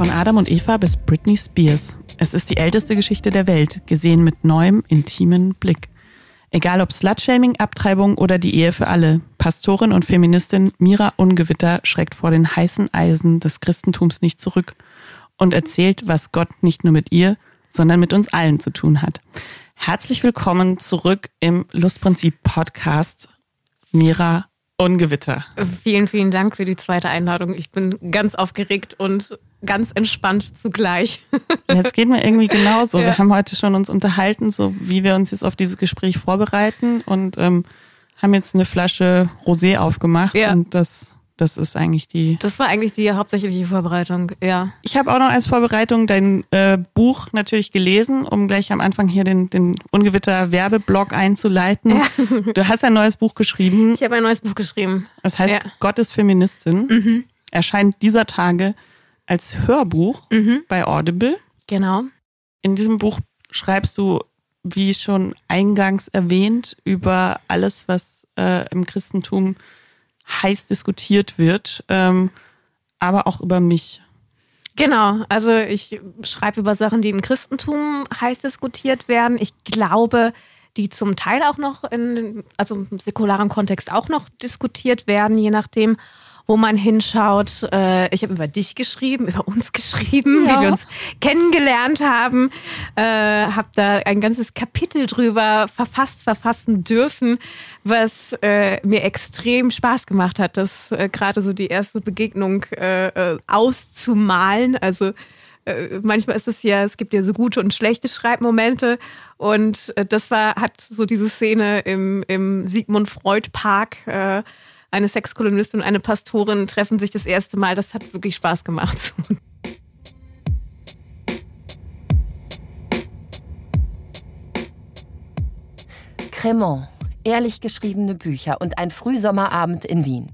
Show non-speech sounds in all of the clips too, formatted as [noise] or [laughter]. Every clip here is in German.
Von Adam und Eva bis Britney Spears. Es ist die älteste Geschichte der Welt, gesehen mit neuem, intimen Blick. Egal ob Slutshaming, Abtreibung oder die Ehe für alle, Pastorin und Feministin Mira Ungewitter schreckt vor den heißen Eisen des Christentums nicht zurück und erzählt, was Gott nicht nur mit ihr, sondern mit uns allen zu tun hat. Herzlich willkommen zurück im Lustprinzip Podcast, Mira Ungewitter. Vielen, vielen Dank für die zweite Einladung. Ich bin ganz aufgeregt und ganz entspannt zugleich. Jetzt geht mir irgendwie genauso. [laughs] Ja. Wir haben heute schon uns unterhalten, so wie wir uns jetzt auf dieses Gespräch vorbereiten und ähm, haben jetzt eine Flasche Rosé aufgemacht ja. und das das ist eigentlich die. Das war eigentlich die hauptsächliche Vorbereitung, ja. Ich habe auch noch als Vorbereitung dein äh, Buch natürlich gelesen, um gleich am Anfang hier den, den Ungewitter-Werbeblock einzuleiten. Ja. [laughs] Du hast ein neues Buch geschrieben. Ich habe ein neues Buch geschrieben. Das heißt ja. Gott ist Feministin. Mhm. Erscheint dieser Tage als Hörbuch mhm. bei Audible. Genau. In diesem Buch schreibst du, wie schon eingangs erwähnt, über alles, was äh, im Christentum heiß diskutiert wird, ähm, aber auch über mich. Genau, also ich schreibe über Sachen, die im Christentum heiß diskutiert werden. Ich glaube, die zum Teil auch noch in, also im säkularen Kontext auch noch diskutiert werden, je nachdem wo man hinschaut. Äh, ich habe über dich geschrieben, [laughs] über uns geschrieben, ja. wie wir uns kennengelernt haben. Äh, habe da ein ganzes Kapitel drüber verfasst, verfassen dürfen, was äh, mir extrem Spaß gemacht hat, das äh, gerade so die erste Begegnung äh, äh, auszumalen. Also manchmal ist es ja, es gibt ja so gute und schlechte Schreibmomente. Und das war, hat so diese Szene im, im Sigmund Freud Park äh, eine Sexkolumnistin und eine Pastorin treffen sich das erste Mal. Das hat wirklich Spaß gemacht. Cremant, ehrlich geschriebene Bücher und ein Frühsommerabend in Wien.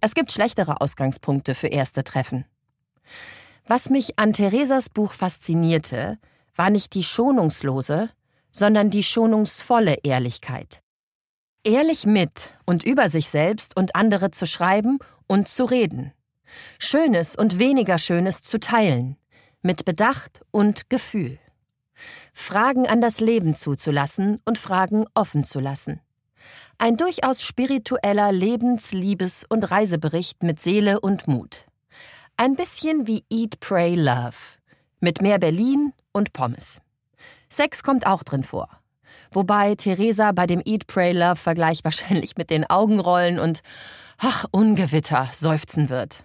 Es gibt schlechtere Ausgangspunkte für erste Treffen. Was mich an Theresas Buch faszinierte, war nicht die schonungslose, sondern die schonungsvolle Ehrlichkeit. Ehrlich mit und über sich selbst und andere zu schreiben und zu reden. Schönes und weniger Schönes zu teilen. Mit Bedacht und Gefühl. Fragen an das Leben zuzulassen und Fragen offen zu lassen. Ein durchaus spiritueller Lebens-, Liebes- und Reisebericht mit Seele und Mut. Ein bisschen wie Eat, Pray, Love. Mit mehr Berlin und Pommes. Sex kommt auch drin vor. Wobei Theresa bei dem Eat, Pray, Love Vergleich [laughs] wahrscheinlich mit den Augenrollen und ach, Ungewitter seufzen wird.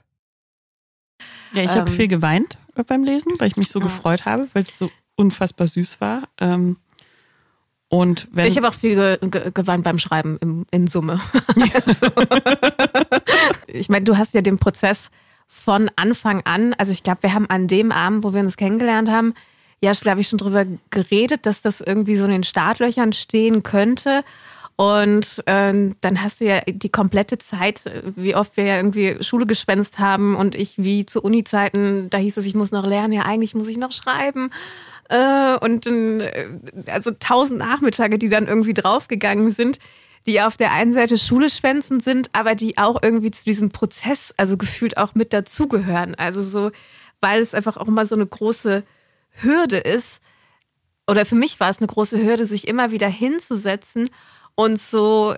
Ja, ich ähm, habe viel geweint beim Lesen, weil ich mich so ah. gefreut habe, weil es so unfassbar süß war. Ähm, und wenn ich habe auch viel ge ge geweint beim Schreiben im, in Summe. [laughs] also, [laughs] ich meine, du hast ja den Prozess von Anfang an, also ich glaube, wir haben an dem Abend, wo wir uns kennengelernt haben, ja, glaube ich, schon drüber geredet, dass das irgendwie so in den Startlöchern stehen könnte. Und ähm, dann hast du ja die komplette Zeit, wie oft wir ja irgendwie Schule geschwänzt haben und ich wie zu Uni-Zeiten, da hieß es, ich muss noch lernen, ja, eigentlich muss ich noch schreiben. Äh, und äh, also tausend Nachmittage, die dann irgendwie draufgegangen sind, die auf der einen Seite Schule schwänzen sind, aber die auch irgendwie zu diesem Prozess, also gefühlt auch mit dazugehören. Also so, weil es einfach auch immer so eine große Hürde ist, oder für mich war es eine große Hürde, sich immer wieder hinzusetzen und so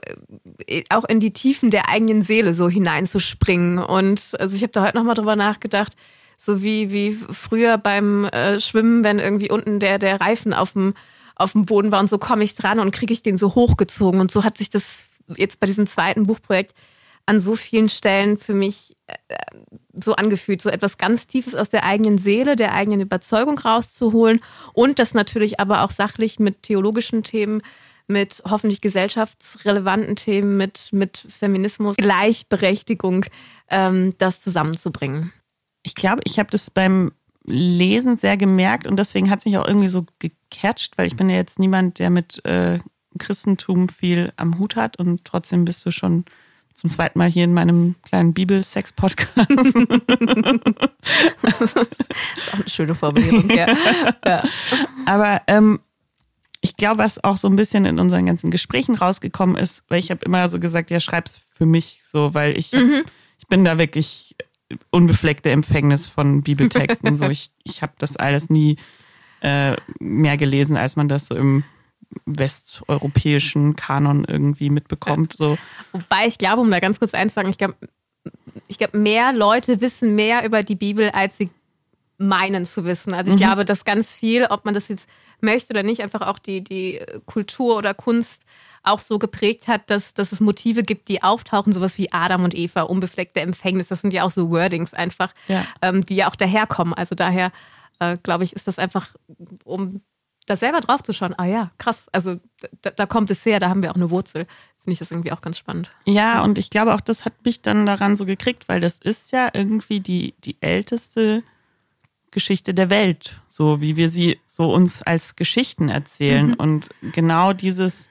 äh, auch in die Tiefen der eigenen Seele so hineinzuspringen. Und also ich habe da heute nochmal drüber nachgedacht, so wie, wie früher beim äh, Schwimmen, wenn irgendwie unten der, der Reifen auf dem, auf dem Boden war und so komme ich dran und kriege ich den so hochgezogen. Und so hat sich das jetzt bei diesem zweiten Buchprojekt an so vielen Stellen für mich äh, so angefühlt, so etwas ganz Tiefes aus der eigenen Seele, der eigenen Überzeugung rauszuholen und das natürlich aber auch sachlich mit theologischen Themen, mit hoffentlich gesellschaftsrelevanten Themen, mit, mit Feminismus, Gleichberechtigung, ähm, das zusammenzubringen. Ich glaube, ich habe das beim Lesen sehr gemerkt und deswegen hat es mich auch irgendwie so gecatcht, weil ich bin ja jetzt niemand, der mit äh, Christentum viel am Hut hat und trotzdem bist du schon zum zweiten Mal hier in meinem kleinen Bibel-Sex-Podcast. das [laughs] [laughs] ist auch eine schöne Formulierung, ja. ja. Aber ähm, ich glaube, was auch so ein bisschen in unseren ganzen Gesprächen rausgekommen ist, weil ich habe immer so gesagt, ja, schreib's für mich so, weil ich, mhm. ich bin da wirklich unbefleckte Empfängnis von Bibeltexten. so, [laughs] ich, ich habe das alles nie äh, mehr gelesen, als man das so im westeuropäischen Kanon irgendwie mitbekommt. So. Wobei ich glaube, um da ganz kurz einzusagen, ich glaube, ich glaube, mehr Leute wissen mehr über die Bibel, als sie meinen zu wissen. Also ich mhm. glaube, dass ganz viel, ob man das jetzt möchte oder nicht, einfach auch die, die Kultur oder Kunst auch so geprägt hat, dass, dass es Motive gibt, die auftauchen, sowas wie Adam und Eva, unbefleckte Empfängnis. Das sind ja auch so Wordings einfach, ja. Ähm, die ja auch daherkommen. Also daher, äh, glaube ich, ist das einfach, um da selber drauf zu schauen, ah ja, krass, also da, da kommt es her, da haben wir auch eine Wurzel. Finde ich das irgendwie auch ganz spannend. Ja, und ich glaube auch, das hat mich dann daran so gekriegt, weil das ist ja irgendwie die, die älteste Geschichte der Welt, so wie wir sie so uns als Geschichten erzählen. Mhm. Und genau dieses,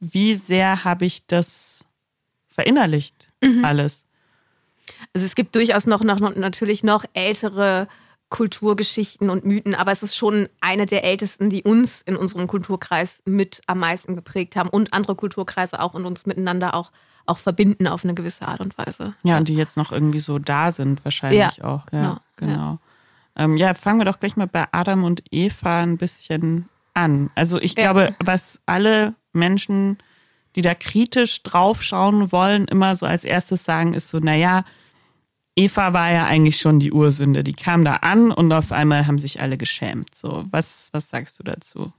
wie sehr habe ich das verinnerlicht, mhm. alles. Also es gibt durchaus noch, noch natürlich noch ältere Kulturgeschichten und Mythen, aber es ist schon eine der ältesten, die uns in unserem Kulturkreis mit am meisten geprägt haben und andere Kulturkreise auch und uns miteinander auch, auch verbinden auf eine gewisse Art und Weise. Ja, ja. und die jetzt noch irgendwie so da sind, wahrscheinlich ja, auch. Ja, genau. genau. Ja. Ähm, ja, fangen wir doch gleich mal bei Adam und Eva ein bisschen an. Also ich glaube, was alle Menschen, die da kritisch draufschauen wollen, immer so als erstes sagen, ist so, naja, Eva war ja eigentlich schon die Ursünde. Die kam da an und auf einmal haben sich alle geschämt. So, was, was sagst du dazu?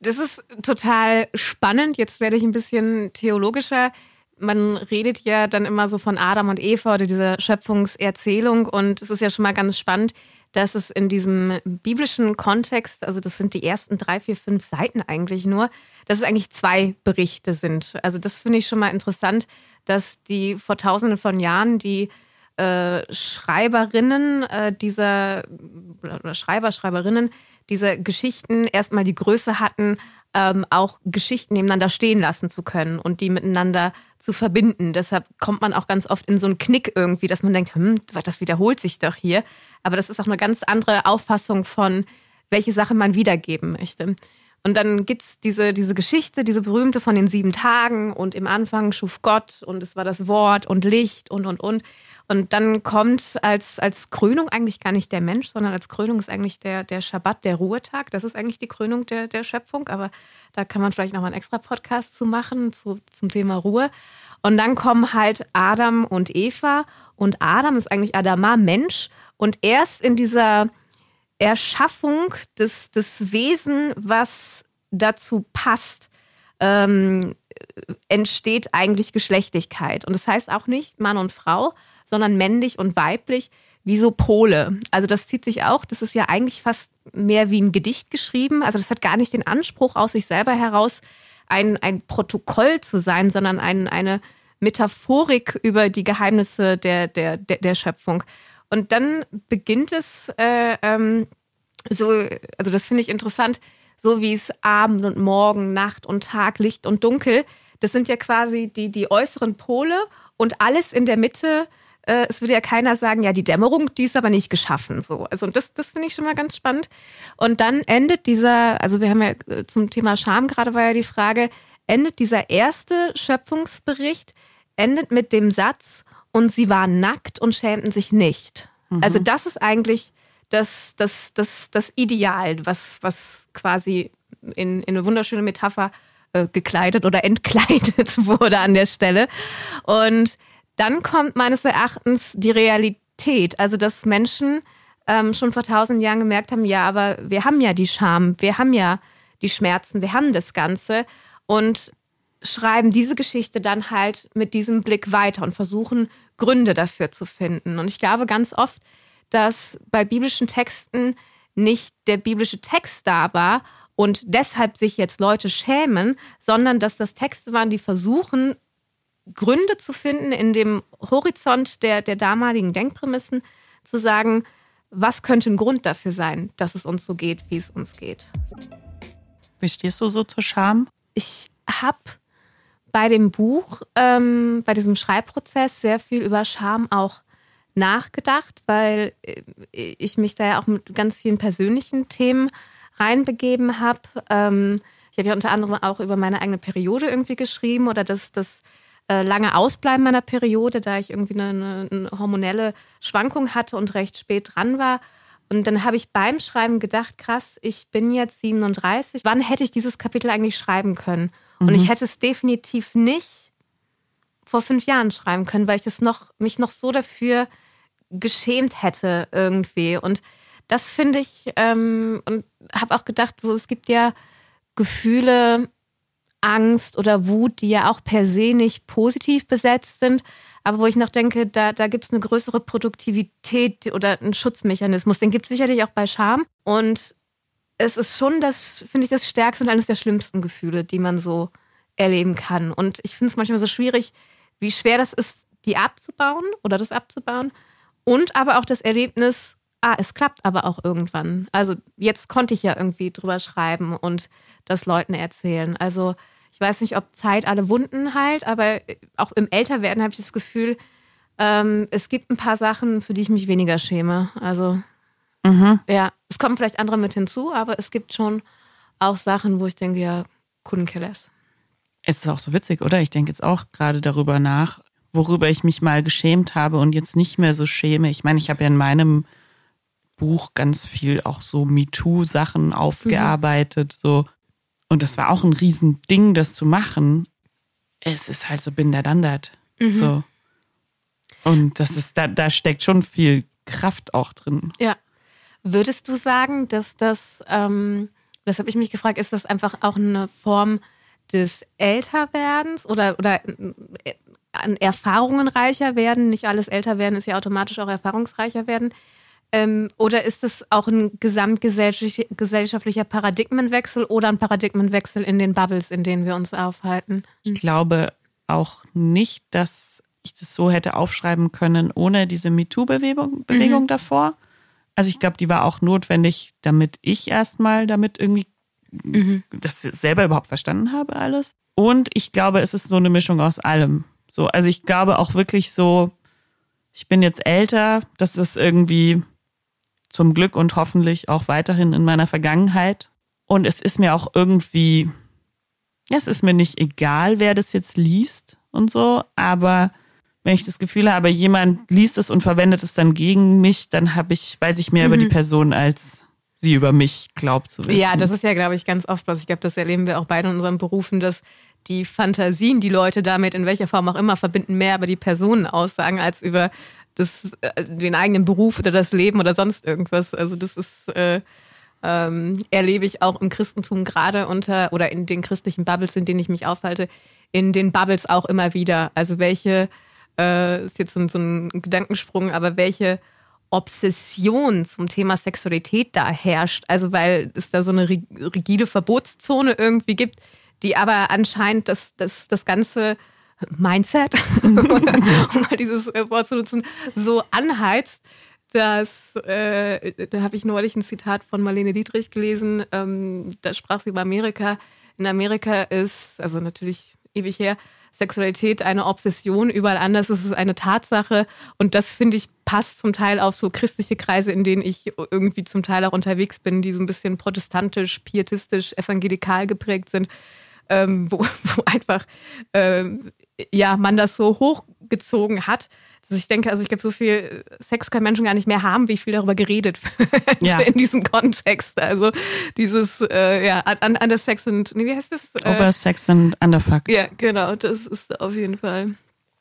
Das ist total spannend. Jetzt werde ich ein bisschen theologischer. Man redet ja dann immer so von Adam und Eva oder dieser Schöpfungserzählung und es ist ja schon mal ganz spannend, dass es in diesem biblischen Kontext, also das sind die ersten drei, vier, fünf Seiten eigentlich nur, dass es eigentlich zwei Berichte sind. Also das finde ich schon mal interessant, dass die vor tausenden von Jahren die äh, Schreiberinnen äh, dieser oder Schreiber, Schreiberinnen dieser Geschichten erstmal die Größe hatten, ähm, auch Geschichten nebeneinander stehen lassen zu können und die miteinander zu verbinden. Deshalb kommt man auch ganz oft in so einen Knick irgendwie, dass man denkt, hm, das wiederholt sich doch hier. Aber das ist auch eine ganz andere Auffassung von, welche Sache man wiedergeben möchte. Und dann gibt es diese, diese Geschichte, diese berühmte von den sieben Tagen und im Anfang schuf Gott und es war das Wort und Licht und, und, und. Und dann kommt als, als Krönung eigentlich gar nicht der Mensch, sondern als Krönung ist eigentlich der, der Schabbat, der Ruhetag. Das ist eigentlich die Krönung der, der Schöpfung, aber da kann man vielleicht noch mal einen extra Podcast zu machen zu, zum Thema Ruhe. Und dann kommen halt Adam und Eva und Adam ist eigentlich Adama, Mensch. Und erst in dieser Erschaffung des, des Wesen, was dazu passt, ähm, entsteht eigentlich Geschlechtlichkeit. Und das heißt auch nicht Mann und Frau, sondern männlich und weiblich, wie so Pole. Also das zieht sich auch, das ist ja eigentlich fast mehr wie ein Gedicht geschrieben. Also das hat gar nicht den Anspruch aus sich selber heraus, ein, ein Protokoll zu sein, sondern ein, eine Metaphorik über die Geheimnisse der, der, der, der Schöpfung. Und dann beginnt es äh, ähm, so, also das finde ich interessant, so wie es Abend und Morgen, Nacht und Tag, Licht und Dunkel, das sind ja quasi die, die äußeren Pole und alles in der Mitte. Äh, es würde ja keiner sagen, ja, die Dämmerung, die ist aber nicht geschaffen. So. Also das, das finde ich schon mal ganz spannend. Und dann endet dieser, also wir haben ja äh, zum Thema Scham gerade war ja die Frage, endet dieser erste Schöpfungsbericht, endet mit dem Satz, und sie waren nackt und schämten sich nicht. Mhm. Also das ist eigentlich das, das, das, das Ideal, was, was quasi in, in eine wunderschöne Metapher äh, gekleidet oder [laughs] entkleidet wurde an der Stelle. Und dann kommt meines Erachtens die Realität, also dass Menschen ähm, schon vor tausend Jahren gemerkt haben, ja, aber wir haben ja die Scham, wir haben ja die Schmerzen, wir haben das Ganze und schreiben diese Geschichte dann halt mit diesem Blick weiter und versuchen Gründe dafür zu finden. Und ich glaube ganz oft, dass bei biblischen Texten nicht der biblische Text da war und deshalb sich jetzt Leute schämen, sondern dass das Texte waren, die versuchen, Gründe zu finden in dem Horizont der, der damaligen Denkprämissen, zu sagen, was könnte ein Grund dafür sein, dass es uns so geht, wie es uns geht. Wie stehst du so zur Scham? Ich habe bei dem Buch, ähm, bei diesem Schreibprozess sehr viel über Scham auch nachgedacht, weil äh, ich mich da ja auch mit ganz vielen persönlichen Themen reinbegeben habe. Ähm, ich habe ja unter anderem auch über meine eigene Periode irgendwie geschrieben oder das, das äh, lange Ausbleiben meiner Periode, da ich irgendwie eine, eine hormonelle Schwankung hatte und recht spät dran war. Und dann habe ich beim Schreiben gedacht, krass, ich bin jetzt 37. Wann hätte ich dieses Kapitel eigentlich schreiben können? Mhm. Und ich hätte es definitiv nicht vor fünf Jahren schreiben können, weil ich es noch, mich noch so dafür geschämt hätte irgendwie. Und das finde ich, ähm, und habe auch gedacht, so es gibt ja Gefühle, Angst oder Wut, die ja auch per se nicht positiv besetzt sind, aber wo ich noch denke, da, da gibt es eine größere Produktivität oder einen Schutzmechanismus. Den gibt es sicherlich auch bei Scham. Und es ist schon das, finde ich, das stärkste und eines der schlimmsten Gefühle, die man so erleben kann. Und ich finde es manchmal so schwierig, wie schwer das ist, die abzubauen oder das abzubauen. Und aber auch das Erlebnis, ah, es klappt aber auch irgendwann. Also jetzt konnte ich ja irgendwie drüber schreiben und das Leuten erzählen. Also ich weiß nicht, ob Zeit alle Wunden heilt, aber auch im Älterwerden habe ich das Gefühl, ähm, es gibt ein paar Sachen, für die ich mich weniger schäme. Also mhm. ja, es kommen vielleicht andere mit hinzu, aber es gibt schon auch Sachen, wo ich denke, ja, couldn't kill less. Es ist auch so witzig, oder? Ich denke jetzt auch gerade darüber nach, worüber ich mich mal geschämt habe und jetzt nicht mehr so schäme. Ich meine, ich habe ja in meinem Buch ganz viel auch so MeToo-Sachen aufgearbeitet, mhm. so und das war auch ein Riesending, das zu machen. Es ist halt so bin der Dandert. Mhm. So. Und das ist, da, da steckt schon viel Kraft auch drin. Ja. Würdest du sagen, dass das, ähm, das habe ich mich gefragt, ist das einfach auch eine Form des Älterwerdens oder, oder äh, an Erfahrungen reicher werden? Nicht alles älter werden ist ja automatisch auch erfahrungsreicher werden. Ähm, oder ist es auch ein gesamtgesellschaftlicher Paradigmenwechsel oder ein Paradigmenwechsel in den Bubbles, in denen wir uns aufhalten? Ich glaube auch nicht, dass ich das so hätte aufschreiben können ohne diese MeToo-Bewegung Bewegung mhm. davor. Also ich glaube, die war auch notwendig, damit ich erstmal damit irgendwie mhm. das selber überhaupt verstanden habe alles. Und ich glaube, es ist so eine Mischung aus allem. So, also ich glaube auch wirklich so, ich bin jetzt älter, das ist irgendwie zum Glück und hoffentlich auch weiterhin in meiner Vergangenheit. Und es ist mir auch irgendwie, es ist mir nicht egal, wer das jetzt liest und so, aber wenn ich das Gefühl habe, jemand liest es und verwendet es dann gegen mich, dann habe ich, weiß ich mehr mhm. über die mhm. Person als sie über mich glaubt zu wissen. Ja, das ist ja, glaube ich, ganz oft was. Ich glaube, das erleben wir auch beide in unseren Berufen, dass die Fantasien, die Leute damit in welcher Form auch immer verbinden, mehr über die Personen aussagen als über das, äh, den eigenen Beruf oder das Leben oder sonst irgendwas. Also das ist, äh, ähm, erlebe ich auch im Christentum gerade unter oder in den christlichen Bubbles, in denen ich mich aufhalte, in den Bubbles auch immer wieder. Also welche, äh, ist jetzt so, so ein Gedankensprung, aber welche Obsession zum Thema Sexualität da herrscht. Also weil es da so eine rigide Verbotszone irgendwie gibt, die aber anscheinend das, das, das ganze Mindset, [laughs] um mal dieses äh, Wort zu nutzen, so anheizt, dass, äh, da habe ich neulich ein Zitat von Marlene Dietrich gelesen, ähm, da sprach sie über Amerika. In Amerika ist, also natürlich ewig her, Sexualität eine Obsession, überall anders ist es eine Tatsache. Und das, finde ich, passt zum Teil auf so christliche Kreise, in denen ich irgendwie zum Teil auch unterwegs bin, die so ein bisschen protestantisch, pietistisch, evangelikal geprägt sind. Ähm, wo, [laughs] wo einfach ähm, ja, man das so hochgezogen hat, dass ich denke, also ich glaube, so viel Sex können Menschen gar nicht mehr haben, wie viel darüber geredet wird ja. in diesem Kontext. Also dieses, äh, ja, das Sex und, nee, wie heißt das? Äh, Over Sex and Underfucked. Ja, genau, das ist auf jeden Fall.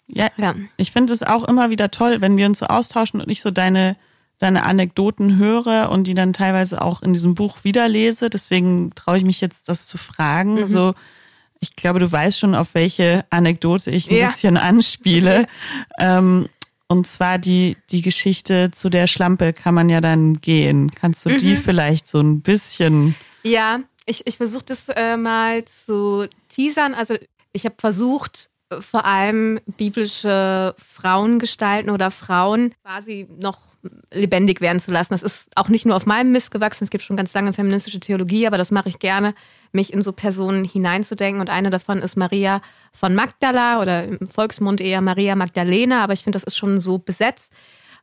Ja, ja. ich finde es auch immer wieder toll, wenn wir uns so austauschen und ich so deine deine Anekdoten höre und die dann teilweise auch in diesem Buch wiederlese. Deswegen traue ich mich jetzt, das zu fragen. Mhm. So, ich glaube, du weißt schon, auf welche Anekdote ich ein ja. bisschen anspiele. ähm, und zwar die, die Geschichte zu der Schlampe kann man ja dann gehen. Kannst du mhm. die vielleicht so ein bisschen. Ja, ich, ich versuche das äh, mal zu teasern. Also ich habe versucht, vor allem biblische Frauengestalten oder Frauen quasi noch lebendig werden zu lassen. Das ist auch nicht nur auf meinem Mist gewachsen. Es gibt schon ganz lange feministische Theologie, aber das mache ich gerne, mich in so Personen hineinzudenken. Und eine davon ist Maria von Magdala oder im Volksmund eher Maria Magdalena, aber ich finde, das ist schon so besetzt.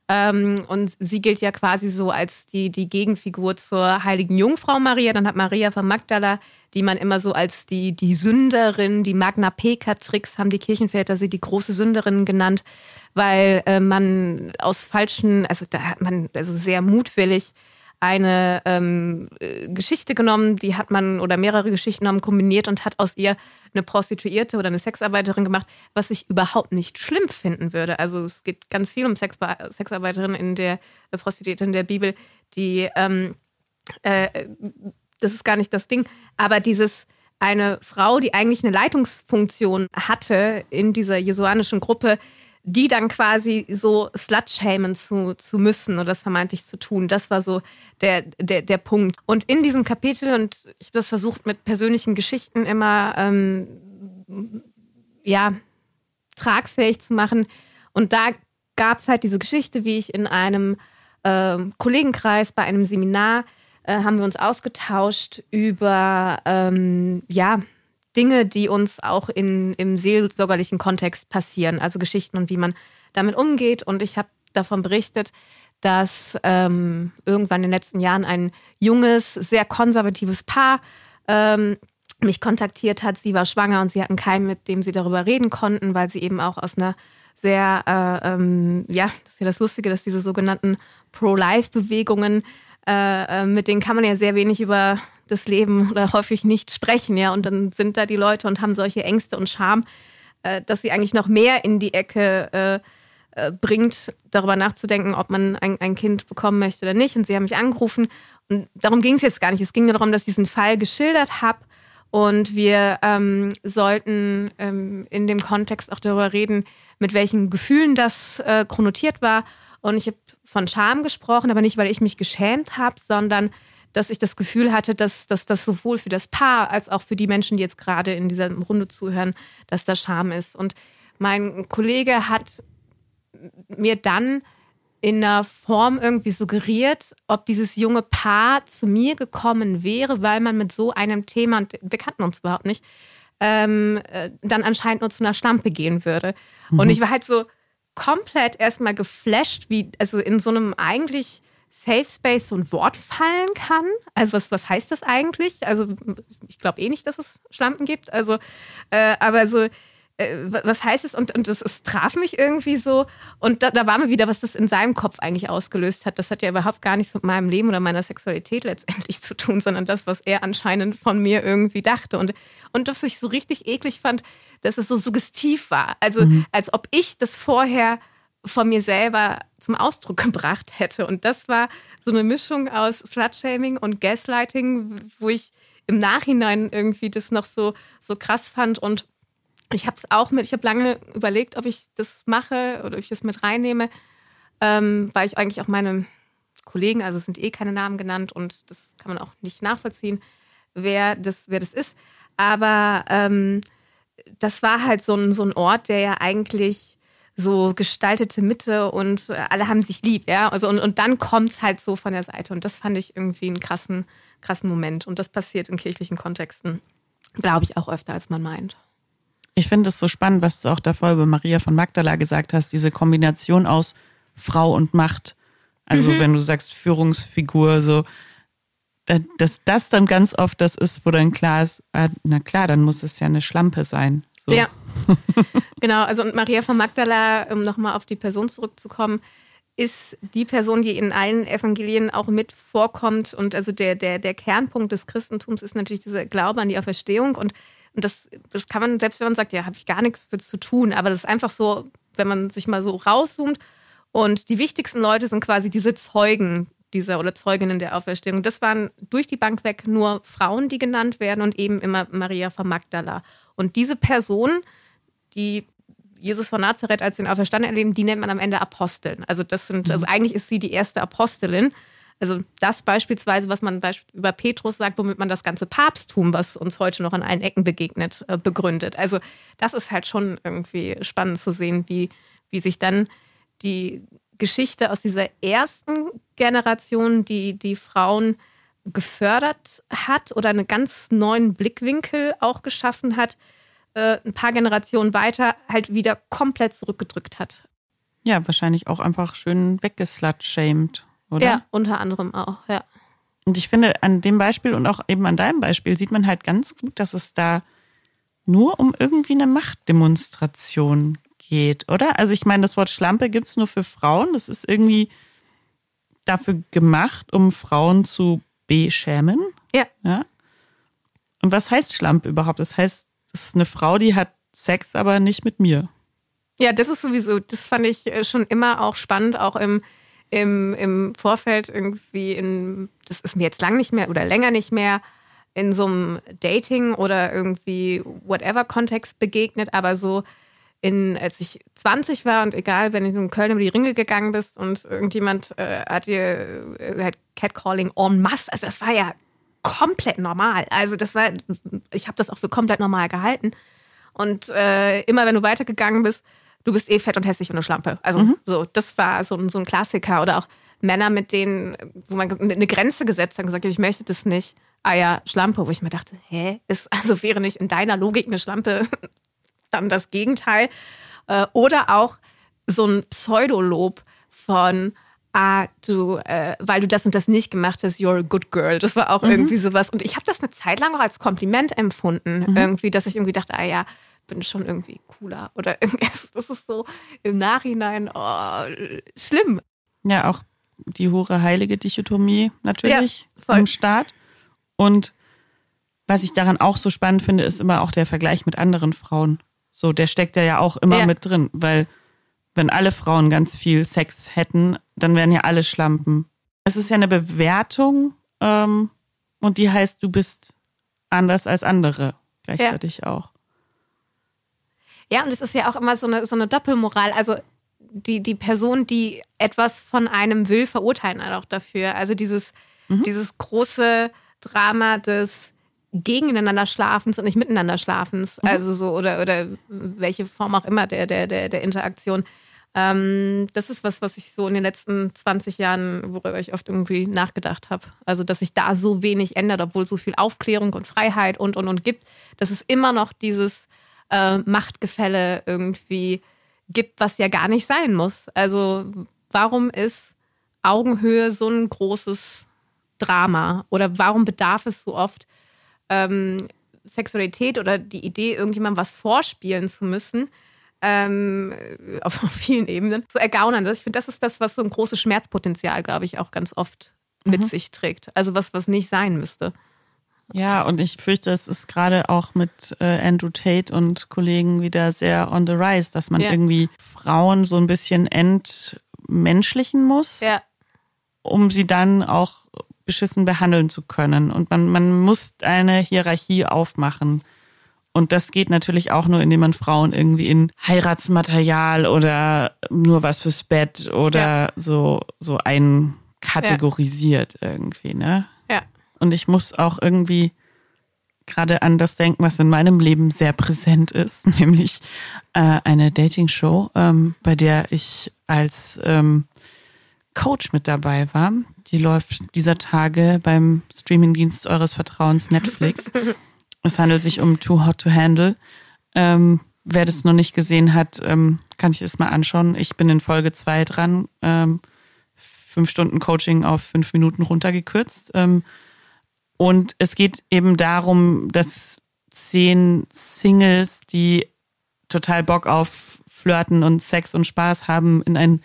Ähm, und sie gilt ja quasi so als die, die Gegenfigur zur heiligen Jungfrau Maria. Dann hat Maria von Magdala, die man immer so als die, die Sünderin, die Magna Pecatrix, haben die Kirchenväter sie die große Sünderin genannt, weil äh, man aus falschen, also da hat man also sehr mutwillig eine ähm, äh, Geschichte genommen, die hat man oder mehrere Geschichten haben kombiniert und hat aus ihr eine Prostituierte oder eine Sexarbeiterin gemacht, was ich überhaupt nicht schlimm finden würde. Also es geht ganz viel um Sex Sexarbeiterinnen in der äh, Prostituierte in der Bibel, die ähm, äh, das ist gar nicht das Ding, aber dieses eine Frau, die eigentlich eine Leitungsfunktion hatte in dieser jesuanischen Gruppe, die dann quasi so slut-shamen zu, zu müssen oder das vermeintlich zu tun. Das war so der, der, der Punkt. Und in diesem Kapitel, und ich habe das versucht mit persönlichen Geschichten immer ähm, ja, tragfähig zu machen. Und da gab es halt diese Geschichte, wie ich in einem äh, Kollegenkreis bei einem Seminar äh, haben wir uns ausgetauscht über ähm, ja, Dinge, die uns auch in, im seelsorgerlichen Kontext passieren, also Geschichten und wie man damit umgeht. Und ich habe davon berichtet, dass ähm, irgendwann in den letzten Jahren ein junges, sehr konservatives Paar ähm, mich kontaktiert hat. Sie war schwanger und sie hatten keinen, mit dem sie darüber reden konnten, weil sie eben auch aus einer sehr, äh, ähm, ja, das ist ja das Lustige, dass diese sogenannten Pro-Life-Bewegungen, äh, äh, mit denen kann man ja sehr wenig über das Leben oder häufig nicht sprechen, ja. Und dann sind da die Leute und haben solche Ängste und Scham, äh, dass sie eigentlich noch mehr in die Ecke äh, äh, bringt, darüber nachzudenken, ob man ein, ein, Kind bekommen möchte oder nicht. Und sie haben mich angerufen. Und darum ging es jetzt gar nicht. Es ging nur darum, dass ich diesen Fall geschildert habe. Und wir ähm, sollten ähm, in dem Kontext auch darüber reden, mit welchen Gefühlen das äh, konnotiert war. Und ich habe von Scham gesprochen, aber nicht, weil ich mich geschämt habe, sondern dass ich das Gefühl hatte, dass, dass das sowohl für das Paar als auch für die Menschen, die jetzt gerade in dieser Runde zuhören, dass da Scham ist. Und mein Kollege hat mir dann in einer Form irgendwie suggeriert, ob dieses junge Paar zu mir gekommen wäre, weil man mit so einem Thema, und wir kannten uns überhaupt nicht, ähm, äh, dann anscheinend nur zu einer Schlampe gehen würde. Mhm. Und ich war halt so komplett erstmal geflasht, wie, also in so einem eigentlich Safe Space so ein Wort fallen kann. Also was, was heißt das eigentlich? Also ich glaube eh nicht, dass es Schlampen gibt. Also, äh, aber so, was heißt es? Und, und das, es traf mich irgendwie so. Und da, da war mir wieder, was das in seinem Kopf eigentlich ausgelöst hat. Das hat ja überhaupt gar nichts mit meinem Leben oder meiner Sexualität letztendlich [laughs] zu tun, sondern das, was er anscheinend von mir irgendwie dachte. Und, und was ich so richtig eklig fand, dass es so suggestiv war. Also mhm. als ob ich das vorher von mir selber zum Ausdruck [laughs] gebracht hätte. Und das war so eine Mischung aus Slutshaming und Gaslighting, wo ich im Nachhinein irgendwie das noch so, so krass fand. Und ich habe es auch mit, ich habe lange überlegt, ob ich das mache oder ob ich das mit reinnehme, ähm, weil ich eigentlich auch meine Kollegen, also es sind eh keine Namen genannt und das kann man auch nicht nachvollziehen, wer das, wer das ist. Aber ähm, das war halt so ein, so ein Ort, der ja eigentlich so gestaltete Mitte und alle haben sich lieb, ja. Also und, und dann kommt's halt so von der Seite. Und das fand ich irgendwie einen krassen, krassen Moment. Und das passiert in kirchlichen Kontexten, glaube ich, auch öfter, als man meint. Ich finde es so spannend, was du auch davor über Maria von Magdala gesagt hast, diese Kombination aus Frau und Macht. Also mhm. wenn du sagst Führungsfigur, so, dass das dann ganz oft das ist, wo dann klar ist, ah, na klar, dann muss es ja eine Schlampe sein. So. Ja. [laughs] genau, also und Maria von Magdala, um nochmal auf die Person zurückzukommen, ist die Person, die in allen Evangelien auch mit vorkommt. Und also der, der, der Kernpunkt des Christentums ist natürlich dieser Glaube an die Auferstehung. Und, und das, das kann man, selbst wenn man sagt, ja, habe ich gar nichts für zu tun, aber das ist einfach so, wenn man sich mal so rauszoomt. Und die wichtigsten Leute sind quasi diese Zeugen dieser oder Zeuginnen der Auferstehung. Das waren durch die Bank weg nur Frauen, die genannt werden und eben immer Maria von Magdala. Und diese Person, die Jesus von Nazareth als den Auferstandenen erleben, die nennt man am Ende Aposteln. Also das sind, also mhm. eigentlich ist sie die erste Apostelin. Also das beispielsweise, was man über Petrus sagt, womit man das ganze Papsttum, was uns heute noch an allen Ecken begegnet, äh, begründet. Also das ist halt schon irgendwie spannend zu sehen, wie, wie sich dann die Geschichte aus dieser ersten Generation, die die Frauen gefördert hat oder einen ganz neuen Blickwinkel auch geschaffen hat, äh, ein paar Generationen weiter halt wieder komplett zurückgedrückt hat. Ja, wahrscheinlich auch einfach schön weggeslut-shamed, oder? Ja, unter anderem auch, ja. Und ich finde, an dem Beispiel und auch eben an deinem Beispiel sieht man halt ganz gut, dass es da nur um irgendwie eine Machtdemonstration geht, oder? Also ich meine, das Wort Schlampe gibt es nur für Frauen. Das ist irgendwie dafür gemacht, um Frauen zu beschämen. Ja. ja? Und was heißt Schlampe überhaupt? Das heißt, das ist eine Frau, die hat Sex, aber nicht mit mir. Ja, das ist sowieso, das fand ich äh, schon immer auch spannend, auch im, im, im Vorfeld irgendwie in, das ist mir jetzt lang nicht mehr oder länger nicht mehr in so einem Dating oder irgendwie whatever Kontext begegnet, aber so in, als ich 20 war und egal, wenn du in Köln über die Ringe gegangen bist und irgendjemand äh, hat dir äh, Catcalling en masse, also das war ja komplett normal. Also das war, ich habe das auch für komplett normal gehalten. Und äh, immer wenn du weitergegangen bist, du bist eh fett und hässlich und eine Schlampe. Also mhm. so, das war so, so ein Klassiker. Oder auch Männer, mit denen, wo man eine Grenze gesetzt hat und gesagt hat, ich möchte das nicht. Ah ja, Schlampe, wo ich mir dachte, hä, ist, [laughs] also wäre nicht in deiner Logik eine Schlampe [laughs] dann das Gegenteil. Äh, oder auch so ein Pseudolob von ah, du, äh, weil du das und das nicht gemacht hast, you're a good girl. Das war auch mhm. irgendwie sowas. Und ich habe das eine Zeit lang auch als Kompliment empfunden. Mhm. Irgendwie, dass ich irgendwie dachte, ah ja, bin schon irgendwie cooler. Oder [laughs] irgendwas. Das ist so im Nachhinein oh, schlimm. Ja, auch die hure heilige Dichotomie natürlich ja, im Staat. Und was ich daran auch so spannend finde, ist immer auch der Vergleich mit anderen Frauen. So, der steckt ja auch immer ja. mit drin, weil wenn alle Frauen ganz viel Sex hätten, dann wären ja alle Schlampen. Es ist ja eine Bewertung ähm, und die heißt, du bist anders als andere gleichzeitig ja. auch. Ja, und es ist ja auch immer so eine, so eine Doppelmoral. Also die, die Person, die etwas von einem will, verurteilen halt auch dafür. Also dieses, mhm. dieses große Drama des gegeneinander Schlafens und nicht miteinander Schlafens. Mhm. Also so, oder, oder welche Form auch immer der, der, der, der Interaktion. Ähm, das ist was, was ich so in den letzten 20 Jahren, worüber ich oft irgendwie nachgedacht habe. Also, dass sich da so wenig ändert, obwohl so viel Aufklärung und Freiheit und, und, und gibt, dass es immer noch dieses äh, Machtgefälle irgendwie gibt, was ja gar nicht sein muss. Also, warum ist Augenhöhe so ein großes Drama? Oder warum bedarf es so oft ähm, Sexualität oder die Idee, irgendjemandem was vorspielen zu müssen, ähm, auf, [laughs] auf, vielen Ebenen zu ergaunern. Ich finde, das ist das, was so ein großes Schmerzpotenzial, glaube ich, auch ganz oft mit mhm. sich trägt. Also was, was nicht sein müsste. Ja, und ich fürchte, es ist gerade auch mit äh, Andrew Tate und Kollegen wieder sehr on the rise, dass man ja. irgendwie Frauen so ein bisschen entmenschlichen muss, ja. um sie dann auch beschissen behandeln zu können. Und man, man muss eine Hierarchie aufmachen. Und das geht natürlich auch nur, indem man Frauen irgendwie in Heiratsmaterial oder nur was fürs Bett oder ja. so, so einkategorisiert irgendwie, ne? Ja. Und ich muss auch irgendwie gerade an das denken, was in meinem Leben sehr präsent ist, [laughs] nämlich äh, eine Dating-Show, ähm, bei der ich als ähm, Coach mit dabei war. Die läuft dieser Tage beim Streamingdienst eures Vertrauens Netflix. [laughs] Es handelt sich um Too Hot to Handle. Ähm, wer das noch nicht gesehen hat, ähm, kann sich das mal anschauen. Ich bin in Folge zwei dran. Ähm, fünf Stunden Coaching auf fünf Minuten runtergekürzt. Ähm, und es geht eben darum, dass zehn Singles, die total Bock auf Flirten und Sex und Spaß haben, in ein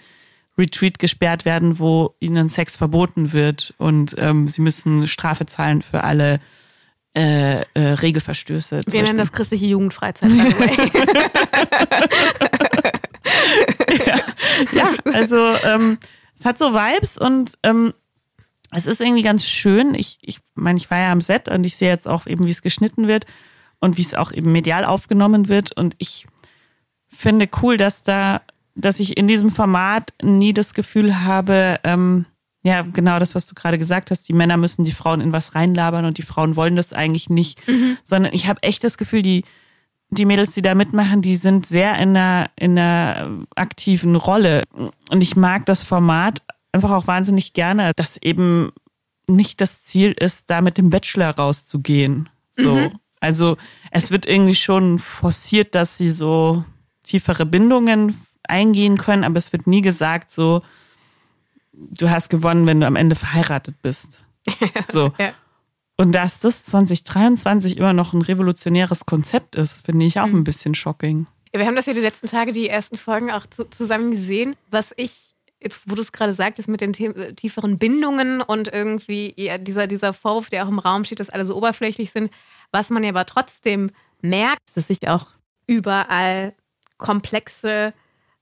Retreat gesperrt werden, wo ihnen Sex verboten wird und ähm, sie müssen Strafe zahlen für alle äh, äh, Regelverstöße. Wir nennen das christliche Jugendfreizeit. [laughs] ja, ja, also ähm, es hat so Vibes und ähm, es ist irgendwie ganz schön. Ich, ich meine, ich war ja am Set und ich sehe jetzt auch eben, wie es geschnitten wird und wie es auch eben medial aufgenommen wird. Und ich finde cool, dass da, dass ich in diesem Format nie das Gefühl habe, ähm, ja, genau das, was du gerade gesagt hast. Die Männer müssen die Frauen in was reinlabern und die Frauen wollen das eigentlich nicht. Mhm. Sondern ich habe echt das Gefühl, die, die Mädels, die da mitmachen, die sind sehr in einer, in einer aktiven Rolle. Und ich mag das Format einfach auch wahnsinnig gerne, dass eben nicht das Ziel ist, da mit dem Bachelor rauszugehen. So. Mhm. Also es wird irgendwie schon forciert, dass sie so tiefere Bindungen eingehen können, aber es wird nie gesagt, so, du hast gewonnen, wenn du am Ende verheiratet bist. [laughs] So. Ja. Und dass das 2023 immer noch ein revolutionäres Konzept ist, finde ich auch Mhm. ein bisschen shocking. Ja, wir haben das ja die letzten Tage, die ersten Folgen auch zu, zusammen gesehen. Was ich, jetzt wo du es gerade sagtest, mit den tieferen Bindungen und irgendwie ja, dieser, dieser Vorwurf, der auch im Raum steht, dass alle so oberflächlich sind, was man ja aber trotzdem merkt, dass es sich auch überall komplexe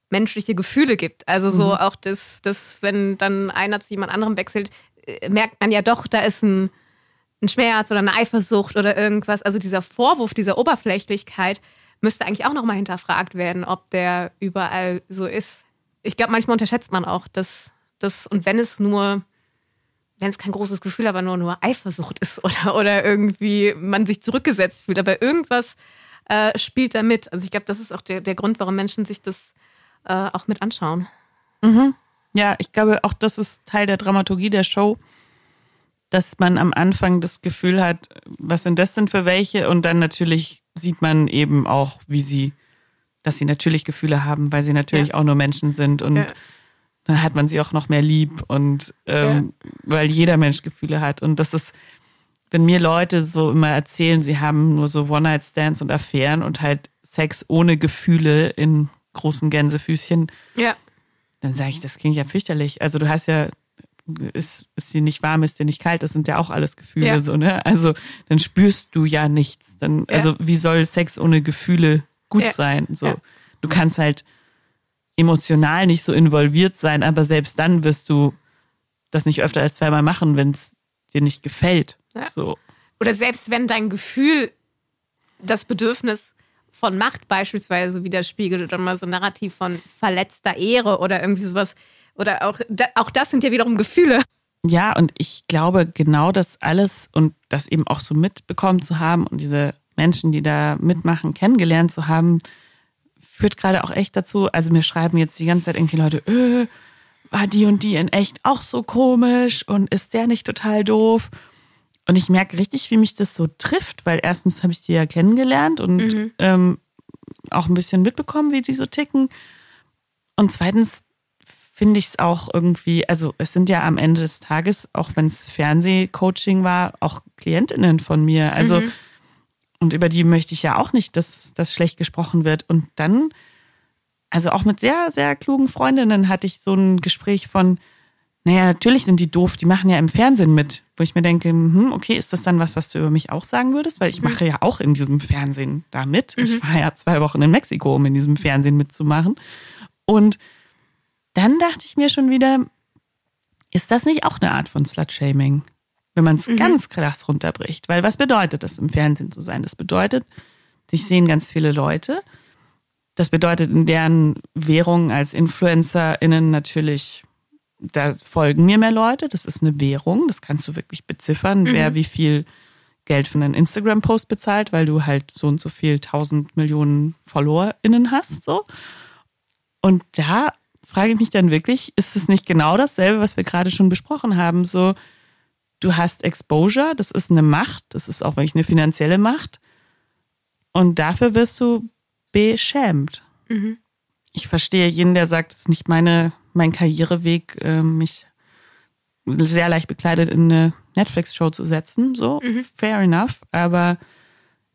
menschliche Gefühle gibt. Also so Mhm. auch das, das, wenn dann einer zu jemand anderem wechselt, äh, merkt man ja doch, da ist ein, ein Schmerz oder eine Eifersucht oder irgendwas. Also dieser Vorwurf dieser Oberflächlichkeit müsste eigentlich auch nochmal hinterfragt werden, ob der überall so ist. Ich glaube, manchmal unterschätzt man auch, dass das, und wenn es nur, wenn es kein großes Gefühl, aber nur, nur Eifersucht ist [laughs] oder, oder irgendwie man sich zurückgesetzt fühlt, aber irgendwas äh, spielt da mit. Also ich glaube, das ist auch der, der Grund, warum Menschen sich das äh, auch mit anschauen. Mhm. Ja, ich glaube, auch das ist Teil der Dramaturgie der Show, dass man am Anfang das Gefühl hat, was sind das denn für welche? Und dann natürlich sieht man eben auch, wie sie, dass sie natürlich Gefühle haben, weil sie natürlich auch nur Menschen sind. Und Ja. dann hat man sie auch noch mehr lieb und ähm, weil jeder Mensch Gefühle hat. Und das ist, wenn mir Leute so immer erzählen, sie haben nur so One-Night-Stands und Affären und halt Sex ohne Gefühle in großen Gänsefüßchen, Ja. dann sage ich, das klingt ja fürchterlich. Also du hast ja, ist, ist dir nicht warm, ist dir nicht kalt, das sind ja auch alles Gefühle Ja. so, ne? Also dann spürst du ja nichts. Dann, Ja. also wie soll Sex ohne Gefühle gut Ja. sein? So, Ja. du kannst halt emotional nicht so involviert sein, aber selbst dann wirst du das nicht öfter als zweimal machen, wenn es dir nicht gefällt. Ja. So. Oder selbst wenn dein Gefühl das Bedürfnis von Macht beispielsweise widerspiegelt oder mal so ein Narrativ von verletzter Ehre oder irgendwie sowas. Oder auch, auch das sind ja wiederum Gefühle. Ja, und ich glaube, genau das alles und das eben auch so mitbekommen zu haben und diese Menschen, die da mitmachen, kennengelernt zu haben, führt gerade auch echt dazu. Also mir schreiben jetzt die ganze Zeit irgendwie Leute, äh, war die und die in echt auch so komisch und ist der nicht total doof? Und ich merke richtig, wie mich das so trifft, weil erstens habe ich die ja kennengelernt und Mhm. ähm, auch ein bisschen mitbekommen, wie die so ticken. Und zweitens finde ich es auch irgendwie, also es sind ja am Ende des Tages, auch wenn es Fernsehcoaching war, auch Klientinnen von mir. Also, Mhm. Und über die möchte ich ja auch nicht, dass das schlecht gesprochen wird. Und dann, also auch mit sehr, sehr klugen Freundinnen hatte ich so ein Gespräch von, naja, natürlich sind die doof, die machen ja im Fernsehen mit. Wo ich mir denke, hm, okay, ist das dann was, was du über mich auch sagen würdest? Weil ich mache ja auch in diesem Fernsehen da mit. Ich war ja zwei Wochen in Mexiko, um in diesem Fernsehen mitzumachen. Und dann dachte ich mir schon wieder, ist das nicht auch eine Art von Slut-Shaming? Wenn man es ganz krass runterbricht. Weil was bedeutet das, im Fernsehen zu sein? Das bedeutet, dich sehen ganz viele Leute. Das bedeutet in deren Währung als InfluencerInnen natürlich, da folgen mir mehr Leute. Das ist eine Währung. Das kannst du wirklich beziffern, wer wie viel Geld für einen Instagram-Post bezahlt, weil du halt so und so viel tausend Millionen FollowerInnen hast, so. Und da frage ich mich dann wirklich, ist es nicht genau dasselbe, was wir gerade schon besprochen haben? So, du hast Exposure, das ist eine Macht, das ist auch wirklich eine finanzielle Macht. Und dafür wirst du beschämt. Mhm. Ich verstehe jeden, der sagt, es ist nicht meine, mein Karriereweg, äh, mich sehr leicht bekleidet in eine Netflix-Show zu setzen. So, fair enough. Aber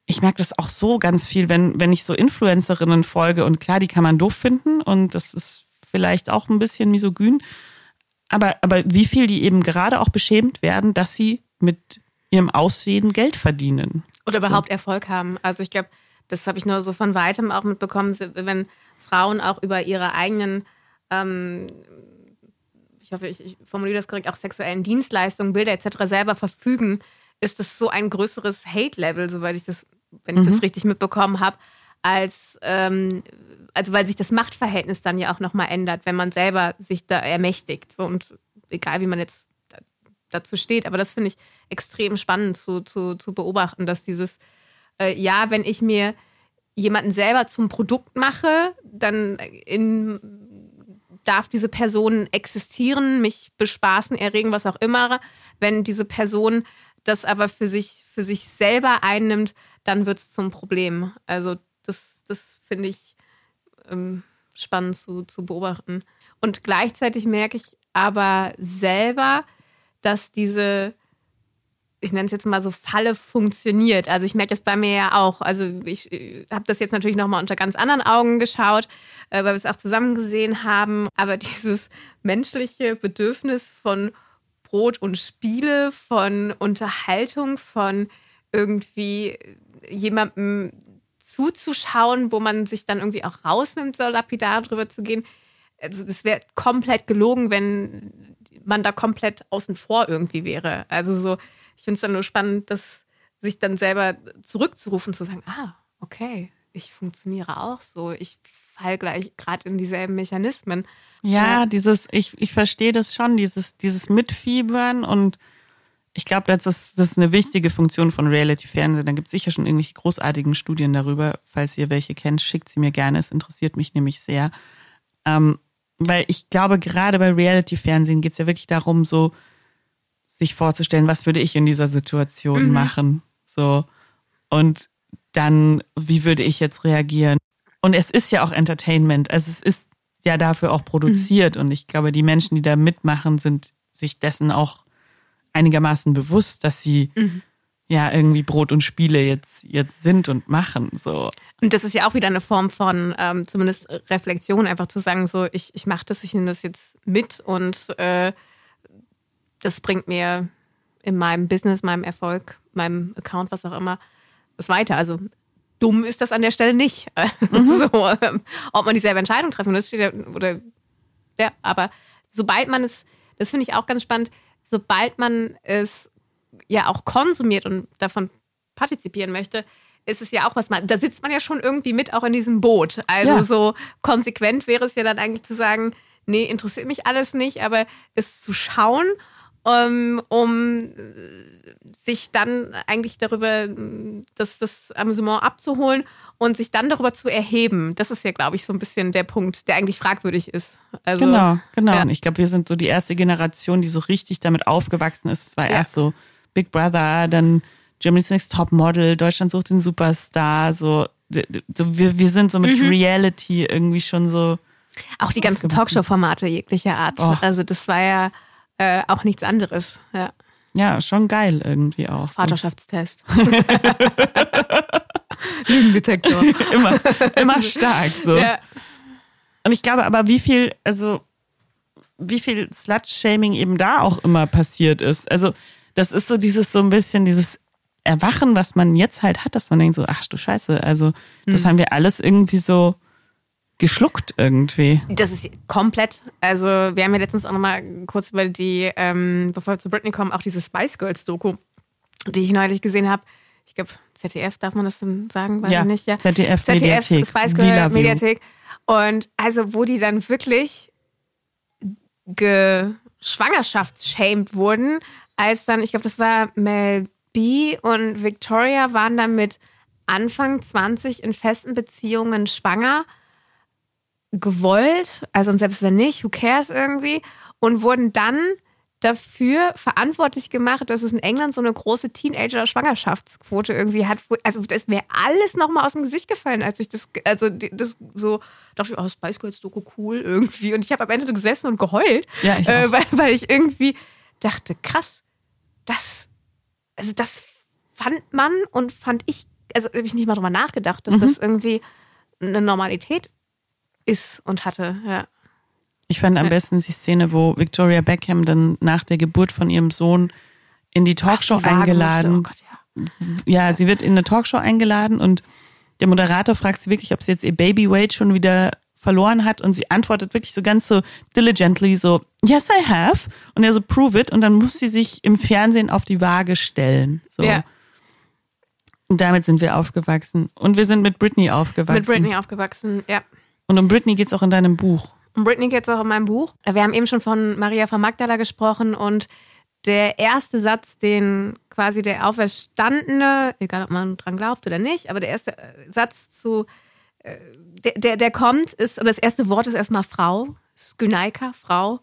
ich merke das auch so ganz viel, wenn, wenn ich so Influencerinnen folge und klar, die kann man doof finden und das ist vielleicht auch ein bisschen misogyn. Aber, aber wie viel die eben gerade auch beschämt werden, dass sie mit ihrem Aussehen Geld verdienen. Oder So. überhaupt Erfolg haben. Also ich glaube, das habe ich nur so von weitem auch mitbekommen, wenn Frauen auch über ihre eigenen, ähm, ich hoffe, ich, ich formuliere das korrekt, auch sexuellen Dienstleistungen, Bilder etc. selber verfügen, ist das so ein größeres Hate-Level, soweit ich das, wenn ich das richtig mitbekommen habe, als ähm, also weil sich das Machtverhältnis dann ja auch nochmal ändert, wenn man selber sich da ermächtigt. So und egal wie man jetzt da, dazu steht, aber das finde ich extrem spannend zu, zu, zu beobachten, dass dieses, äh, ja, wenn ich mir jemanden selber zum Produkt mache, dann in, darf diese Person existieren, mich bespaßen, erregen, was auch immer. Wenn diese Person das aber für sich, für sich selber einnimmt, dann wird es zum Problem. Also das, das finde ich, ähm, spannend zu, zu beobachten. Und gleichzeitig merke ich aber selber, dass diese, ich nenne es jetzt mal so, Falle funktioniert. Also ich merke das bei mir ja auch. Also ich, ich habe das jetzt natürlich nochmal unter ganz anderen Augen geschaut, äh, weil wir es auch zusammen gesehen haben. Aber [laughs] dieses menschliche Bedürfnis von Brot und Spiele, von Unterhaltung, von irgendwie jemandem zuzuschauen, wo man sich dann irgendwie auch rausnimmt, so lapidar drüber zu gehen. Also es wäre komplett gelogen, wenn man da komplett außen vor irgendwie wäre. Also so, ich finde es dann nur spannend, das sich dann selber zurückzurufen, zu sagen, ah, okay, ich funktioniere auch so, ich fall gleich gerade in dieselben Mechanismen. Ja, ja, dieses, ich, ich verstehe das schon, dieses, dieses Mitfiebern und ich glaube, das ist, das ist eine wichtige Funktion von Reality-Fernsehen. Da gibt es sicher schon irgendwelche großartigen Studien darüber. Falls ihr welche kennt, schickt sie mir gerne. Es interessiert mich nämlich sehr. Ähm, weil ich glaube, gerade bei Reality-Fernsehen geht es ja wirklich darum, so sich vorzustellen, was würde ich in dieser Situation mhm. machen. So. Und dann, wie würde ich jetzt reagieren? Und es ist ja auch Entertainment. Also es ist ja dafür auch produziert. Mhm. Und ich glaube, die Menschen, die da mitmachen, sind sich dessen auch einigermaßen bewusst, dass sie mhm. ja irgendwie Brot und Spiele jetzt, jetzt sind und machen. So. Und das ist ja auch wieder eine Form von ähm, zumindest Reflexion, einfach zu sagen, so ich, ich mache das, ich nehme das jetzt mit und äh, das bringt mir in meinem Business, meinem Erfolg, meinem Account, was auch immer, was weiter. Also dumm ist das an der Stelle nicht. [laughs] Mhm. so, ähm, ob man dieselbe Entscheidung treffen muss, steht ja, oder ja, aber sobald man es, das finde ich auch ganz spannend, sobald man es ja auch konsumiert und davon partizipieren möchte, ist es ja auch was man, da sitzt man ja schon irgendwie mit auch in diesem Boot. Also ja. so konsequent wäre es ja dann eigentlich zu sagen, nee, interessiert mich alles nicht, aber es zu schauen, um, ähm, um sich dann eigentlich darüber das, das Amüsement abzuholen und sich dann darüber zu erheben. Das ist ja, glaube ich, so ein bisschen der Punkt, der eigentlich fragwürdig ist. Also, genau, genau. Ja. Ich glaube, wir sind so die erste Generation, die so richtig damit aufgewachsen ist. Es war ja. erst so Big Brother, dann Germany's Next Top Model, Deutschland sucht den Superstar, so, so wir, wir sind so mit mhm. Reality irgendwie schon so. Auch die ganzen Talkshow-Formate jeglicher Art. Oh. Also das war ja äh, auch nichts anderes. Ja. ja, schon geil irgendwie auch. Vaterschaftstest. [laughs] Lügendetektor. immer, immer stark so. Ja. Und ich glaube aber, wie viel, also wie viel Slut-Shaming eben da auch immer passiert ist. Also das ist so dieses so ein bisschen dieses Erwachen, was man jetzt halt hat, dass man denkt so, ach du Scheiße, also das mhm. haben wir alles irgendwie so geschluckt irgendwie. Das ist komplett. Also wir haben ja letztens auch nochmal kurz über die, ähm, bevor wir zu Britney kommen, auch diese Spice Girls Doku, die ich neulich gesehen habe. Ich glaube, ZDF, darf man das denn sagen? Weiß ja, ich nicht. Ja, ZDF, ZDF Mediathek. Spice Girl Mediathek. Und also, wo die dann wirklich geschwangerschaftsschämt wurden, als dann, ich glaube, das war Mel B und Victoria waren dann mit Anfang 20 in festen Beziehungen schwanger, gewollt, also und selbst wenn nicht, who cares irgendwie, und wurden dann dafür verantwortlich gemacht, dass es in England so eine große Teenager-Schwangerschaftsquote irgendwie hat. Also das ist mir alles nochmal aus dem Gesicht gefallen, als ich das, also das so dachte, oh, Spice Girls Doku cool irgendwie. Und ich habe am Ende gesessen und geheult, ja, ich äh, weil, weil ich irgendwie dachte, krass, das, also das fand man und fand ich, also habe ich nicht mal drüber nachgedacht, dass mhm. das irgendwie eine Normalität ist und hatte, ja. Ich fand am besten die Szene, wo Victoria Beckham dann nach der Geburt von ihrem Sohn in die Talkshow Ach, die eingeladen. Oh Gott, ja. ja, sie wird in eine Talkshow eingeladen und der Moderator fragt sie wirklich, ob sie jetzt ihr Baby Weight schon wieder verloren hat und sie antwortet wirklich so ganz so diligently so, yes I have und er so prove it und dann muss sie sich im Fernsehen auf die Waage stellen. So. Ja. Und damit sind wir aufgewachsen und wir sind mit Britney aufgewachsen. Mit Britney aufgewachsen, ja. Und um Britney geht es auch in deinem Buch. Um Britney geht es auch in meinem Buch. Wir haben eben schon von Maria von Magdala gesprochen und der erste Satz, den quasi der Auferstandene, egal ob man dran glaubt oder nicht, aber der erste äh, Satz zu, äh, der, der, der kommt, ist, oder das erste Wort ist erstmal Frau, Skynaika, Frau.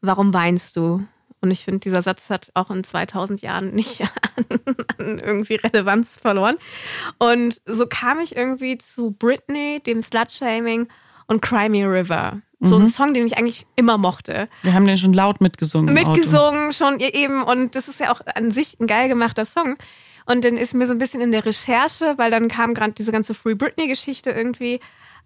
Warum weinst du? Und ich finde, dieser Satz hat auch in 2000 Jahren nicht [laughs] an, an, irgendwie Relevanz verloren. Und so kam ich irgendwie zu Britney, dem Slutshaming und Cry Me a River. So ein Mhm. Song, den ich eigentlich immer mochte. Wir haben den schon laut mitgesungen. Mitgesungen schon eben und das ist ja auch an sich ein geil gemachter Song. Und dann ist mir so ein bisschen in der Recherche, weil dann kam gerade diese ganze Free Britney-Geschichte irgendwie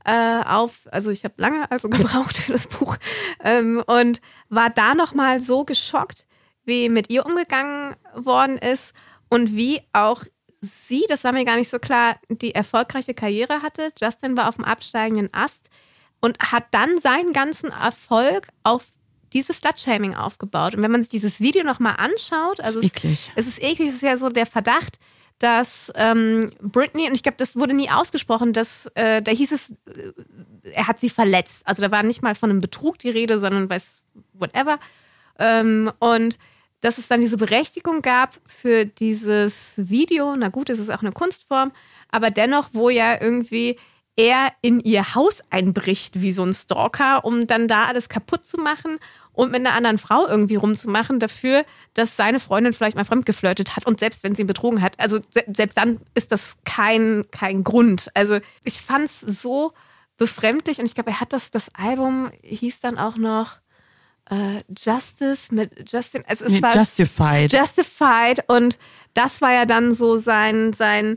äh, auf. Also ich habe lange also [laughs] gebraucht für das Buch ähm, und war da nochmal so geschockt, wie mit ihr umgegangen worden ist und wie auch sie, das war mir gar nicht so klar, die erfolgreiche Karriere hatte. Justin war auf dem absteigenden Ast und hat dann seinen ganzen Erfolg auf dieses Slutshaming aufgebaut. Und wenn man sich dieses Video nochmal anschaut, also ist es, eklig. es ist eklig, es ist ja so der Verdacht, dass ähm, Britney, und ich glaube, das wurde nie ausgesprochen, dass äh, da hieß es, äh, er hat sie verletzt. Also da war nicht mal von einem Betrug die Rede, sondern weiß, whatever. Ähm, und dass es dann diese Berechtigung gab für dieses Video. Na gut, es ist auch eine Kunstform, aber dennoch, wo ja irgendwie er in ihr Haus einbricht wie so ein Stalker, um dann da alles kaputt zu machen und mit einer anderen Frau irgendwie rumzumachen, dafür, dass seine Freundin vielleicht mal fremdgeflirtet hat und selbst wenn sie ihn betrogen hat, also se selbst dann ist das kein, kein Grund. Also ich fand es so befremdlich und ich glaube, er hat das, das Album hieß dann auch noch äh, Justice mit Justin. Also es Nee, war Justified. Justified und das war ja dann so sein, sein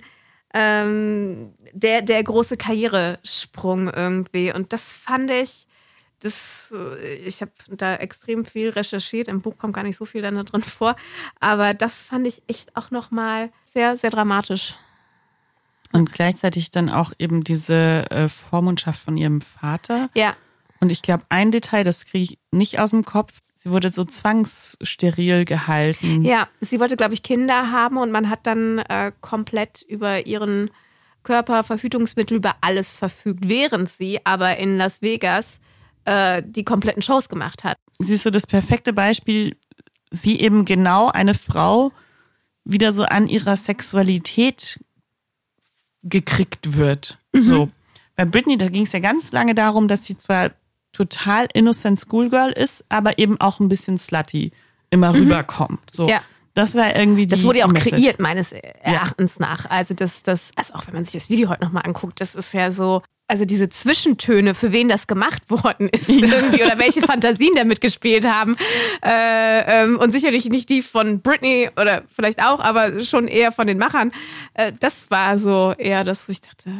ähm, der, der große Karrieresprung irgendwie. Und das fand ich, das, äh, ich habe da extrem viel recherchiert. Im Buch kommt gar nicht so viel dann da drin vor. Aber das fand ich echt auch nochmal sehr, sehr dramatisch. Und gleichzeitig dann auch eben diese äh, Vormundschaft von ihrem Vater. Ja, Und ich glaube, ein Detail, das kriege ich nicht aus dem Kopf. Sie wurde so zwangssteril gehalten. ja. Sie wollte, glaube ich, Kinder haben und man hat dann äh, komplett über ihren Körper, Verhütungsmittel, über alles verfügt, während sie aber in Las Vegas äh, die kompletten Shows gemacht hat. Sie ist so das perfekte Beispiel, wie eben genau eine Frau wieder so an ihrer Sexualität gekriegt wird. So. Bei Britney, da ging es ja ganz lange darum, dass sie zwar total innocent Schoolgirl ist, aber eben auch ein bisschen slutty immer rüberkommt. So. Ja. Das war irgendwie die Das wurde ja auch Message. kreiert, meines Erachtens nach. Also das, das, also auch wenn man sich das Video heute nochmal anguckt, das ist ja so, also diese Zwischentöne, für wen das gemacht [laughs] worden ist irgendwie oder welche Fantasien damit gespielt haben. Äh, ähm, und sicherlich nicht die von Britney oder vielleicht auch, aber schon eher von den Machern. Äh, das war so eher das, wo ich dachte,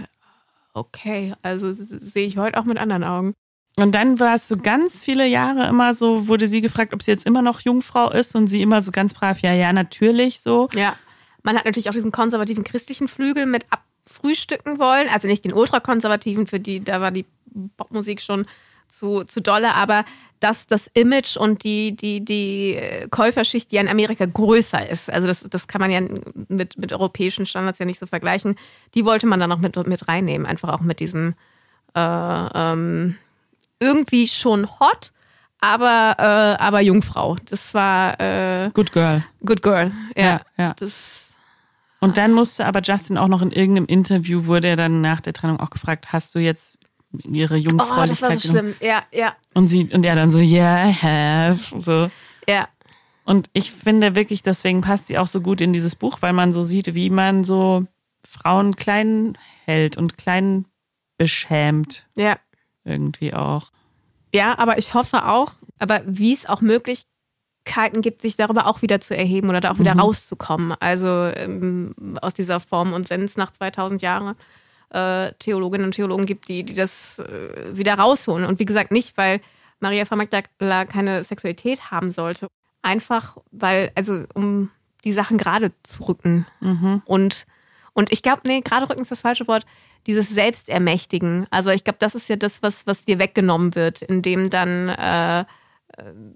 okay, also sehe ich heute auch mit anderen Augen. Und dann war es so ganz viele Jahre immer so, wurde sie gefragt, ob sie jetzt immer noch Jungfrau ist und sie immer so ganz brav, ja, ja, natürlich so. Ja. Man hat natürlich auch diesen konservativen christlichen Flügel mit abfrühstücken wollen. Also nicht den ultrakonservativen, für die, da war die Popmusik schon zu, zu dolle, aber dass das Image und die, die, die äh, Käuferschicht, die ja in Amerika größer ist, also das, das kann man ja mit, mit europäischen Standards ja nicht so vergleichen, die wollte man dann auch mit, mit reinnehmen. Einfach auch mit diesem äh, ähm, irgendwie schon hot, aber, äh, aber Jungfrau. Das war äh, Good girl. Good Girl. Ja. Ja, ja. Das Und dann musste aber Justin auch noch in irgendeinem Interview, wurde er dann nach der Trennung auch gefragt, hast du jetzt ihre Oh, Jungfräulichkeit das war so schlimm. Ja, ja, Und sie, und er dann so, yeah, I have. So. ja. Und ich finde wirklich, deswegen passt sie auch so gut in dieses Buch, weil man so sieht, wie man so Frauen klein hält und klein beschämt Ja. Irgendwie auch. Ja, aber ich hoffe auch, aber wie es auch Möglichkeiten gibt, sich darüber auch wieder zu erheben oder da auch wieder Mhm. rauszukommen. Also ähm, aus dieser Form. Und wenn es nach 2000 Jahren äh, Theologinnen und Theologen gibt, die, die das äh, wieder rausholen. Und wie gesagt, nicht, weil Maria von Magdala keine Sexualität haben sollte. Einfach, weil, also um die Sachen gerade zu rücken. Mhm. Und, und ich glaube, nee, gerade rücken ist das falsche Wort, dieses Selbstermächtigen. Also ich glaube, das ist ja das, was, was dir weggenommen wird, indem dann, äh, äh,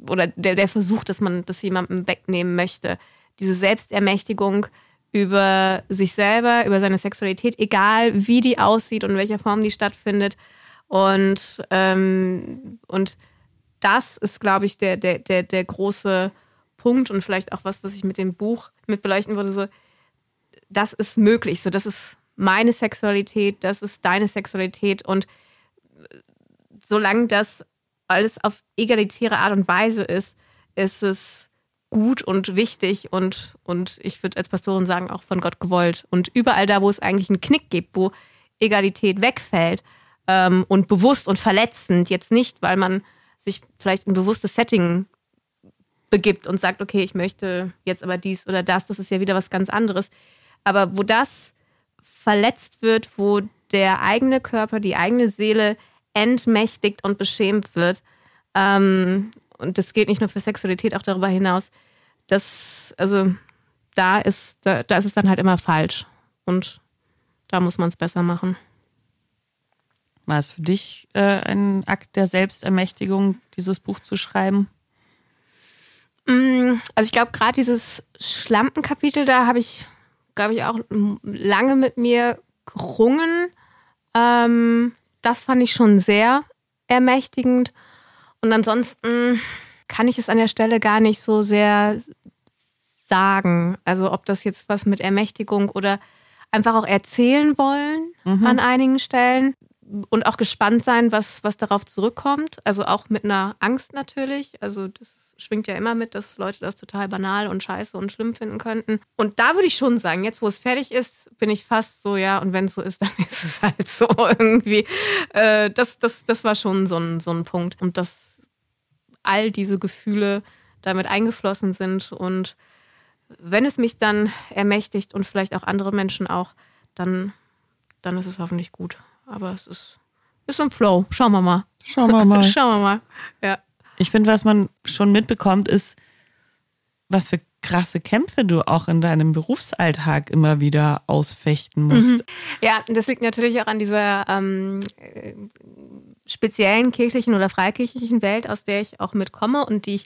oder der, der Versuch, dass man das jemandem wegnehmen möchte. Diese Selbstermächtigung über sich selber, über seine Sexualität, egal wie die aussieht und in welcher Form die stattfindet. Und, ähm, und das ist, glaube ich, der, der, der, der große Punkt und vielleicht auch was, was ich mit dem Buch mit beleuchten würde, so, das ist möglich, so, das ist meine Sexualität, das ist deine Sexualität und solange das alles auf egalitäre Art und Weise ist, ist es gut und wichtig und, und ich würde als Pastorin sagen, auch von Gott gewollt. Und überall da, wo es eigentlich einen Knick gibt, wo Egalität wegfällt, ähm, und bewusst und verletzend. Jetzt nicht, weil man sich vielleicht ein bewusstes Setting begibt und sagt, okay, ich möchte jetzt aber dies oder das, das ist ja wieder was ganz anderes. Aber wo das verletzt wird, wo der eigene Körper, die eigene Seele entmächtigt und beschämt wird, ähm, und das gilt nicht nur für Sexualität, auch darüber hinaus, das, also da ist, da, da ist es dann halt immer falsch. Und da muss man es besser machen. War es für dich äh, ein Akt der Selbstermächtigung, dieses Buch zu schreiben? Mm, also ich glaube, gerade dieses Schlampenkapitel, da habe ich, glaube ich, auch lange mit mir gerungen. Ähm, das fand ich schon sehr ermächtigend. Und ansonsten kann ich es an der Stelle gar nicht so sehr sagen. Also ob das jetzt was mit Ermächtigung oder einfach auch erzählen wollen mhm. an einigen Stellen und auch gespannt sein, was, was darauf zurückkommt. Also auch mit einer Angst natürlich. Also das schwingt ja immer mit, dass Leute das total banal und scheiße und schlimm finden könnten. Und da würde ich schon sagen, jetzt wo es fertig ist, bin ich fast so, ja, und wenn es so ist, [laughs] dann ist es halt so irgendwie. Äh, das, das, das war schon so ein, so ein Punkt. Und dass all diese Gefühle damit eingeflossen sind und wenn es mich dann ermächtigt und vielleicht auch andere Menschen auch, dann, dann ist es hoffentlich gut. Aber es ist, ist im Flow. Schauen wir mal. Schauen wir [laughs] mal. Schauen wir mal. Ja. Ich finde, was man schon mitbekommt, ist, was für krasse Kämpfe du auch in deinem Berufsalltag immer wieder ausfechten musst. Mhm. Ja, das liegt natürlich auch an dieser ähm, äh, speziellen kirchlichen oder freikirchlichen Welt, aus der ich auch mitkomme und die ich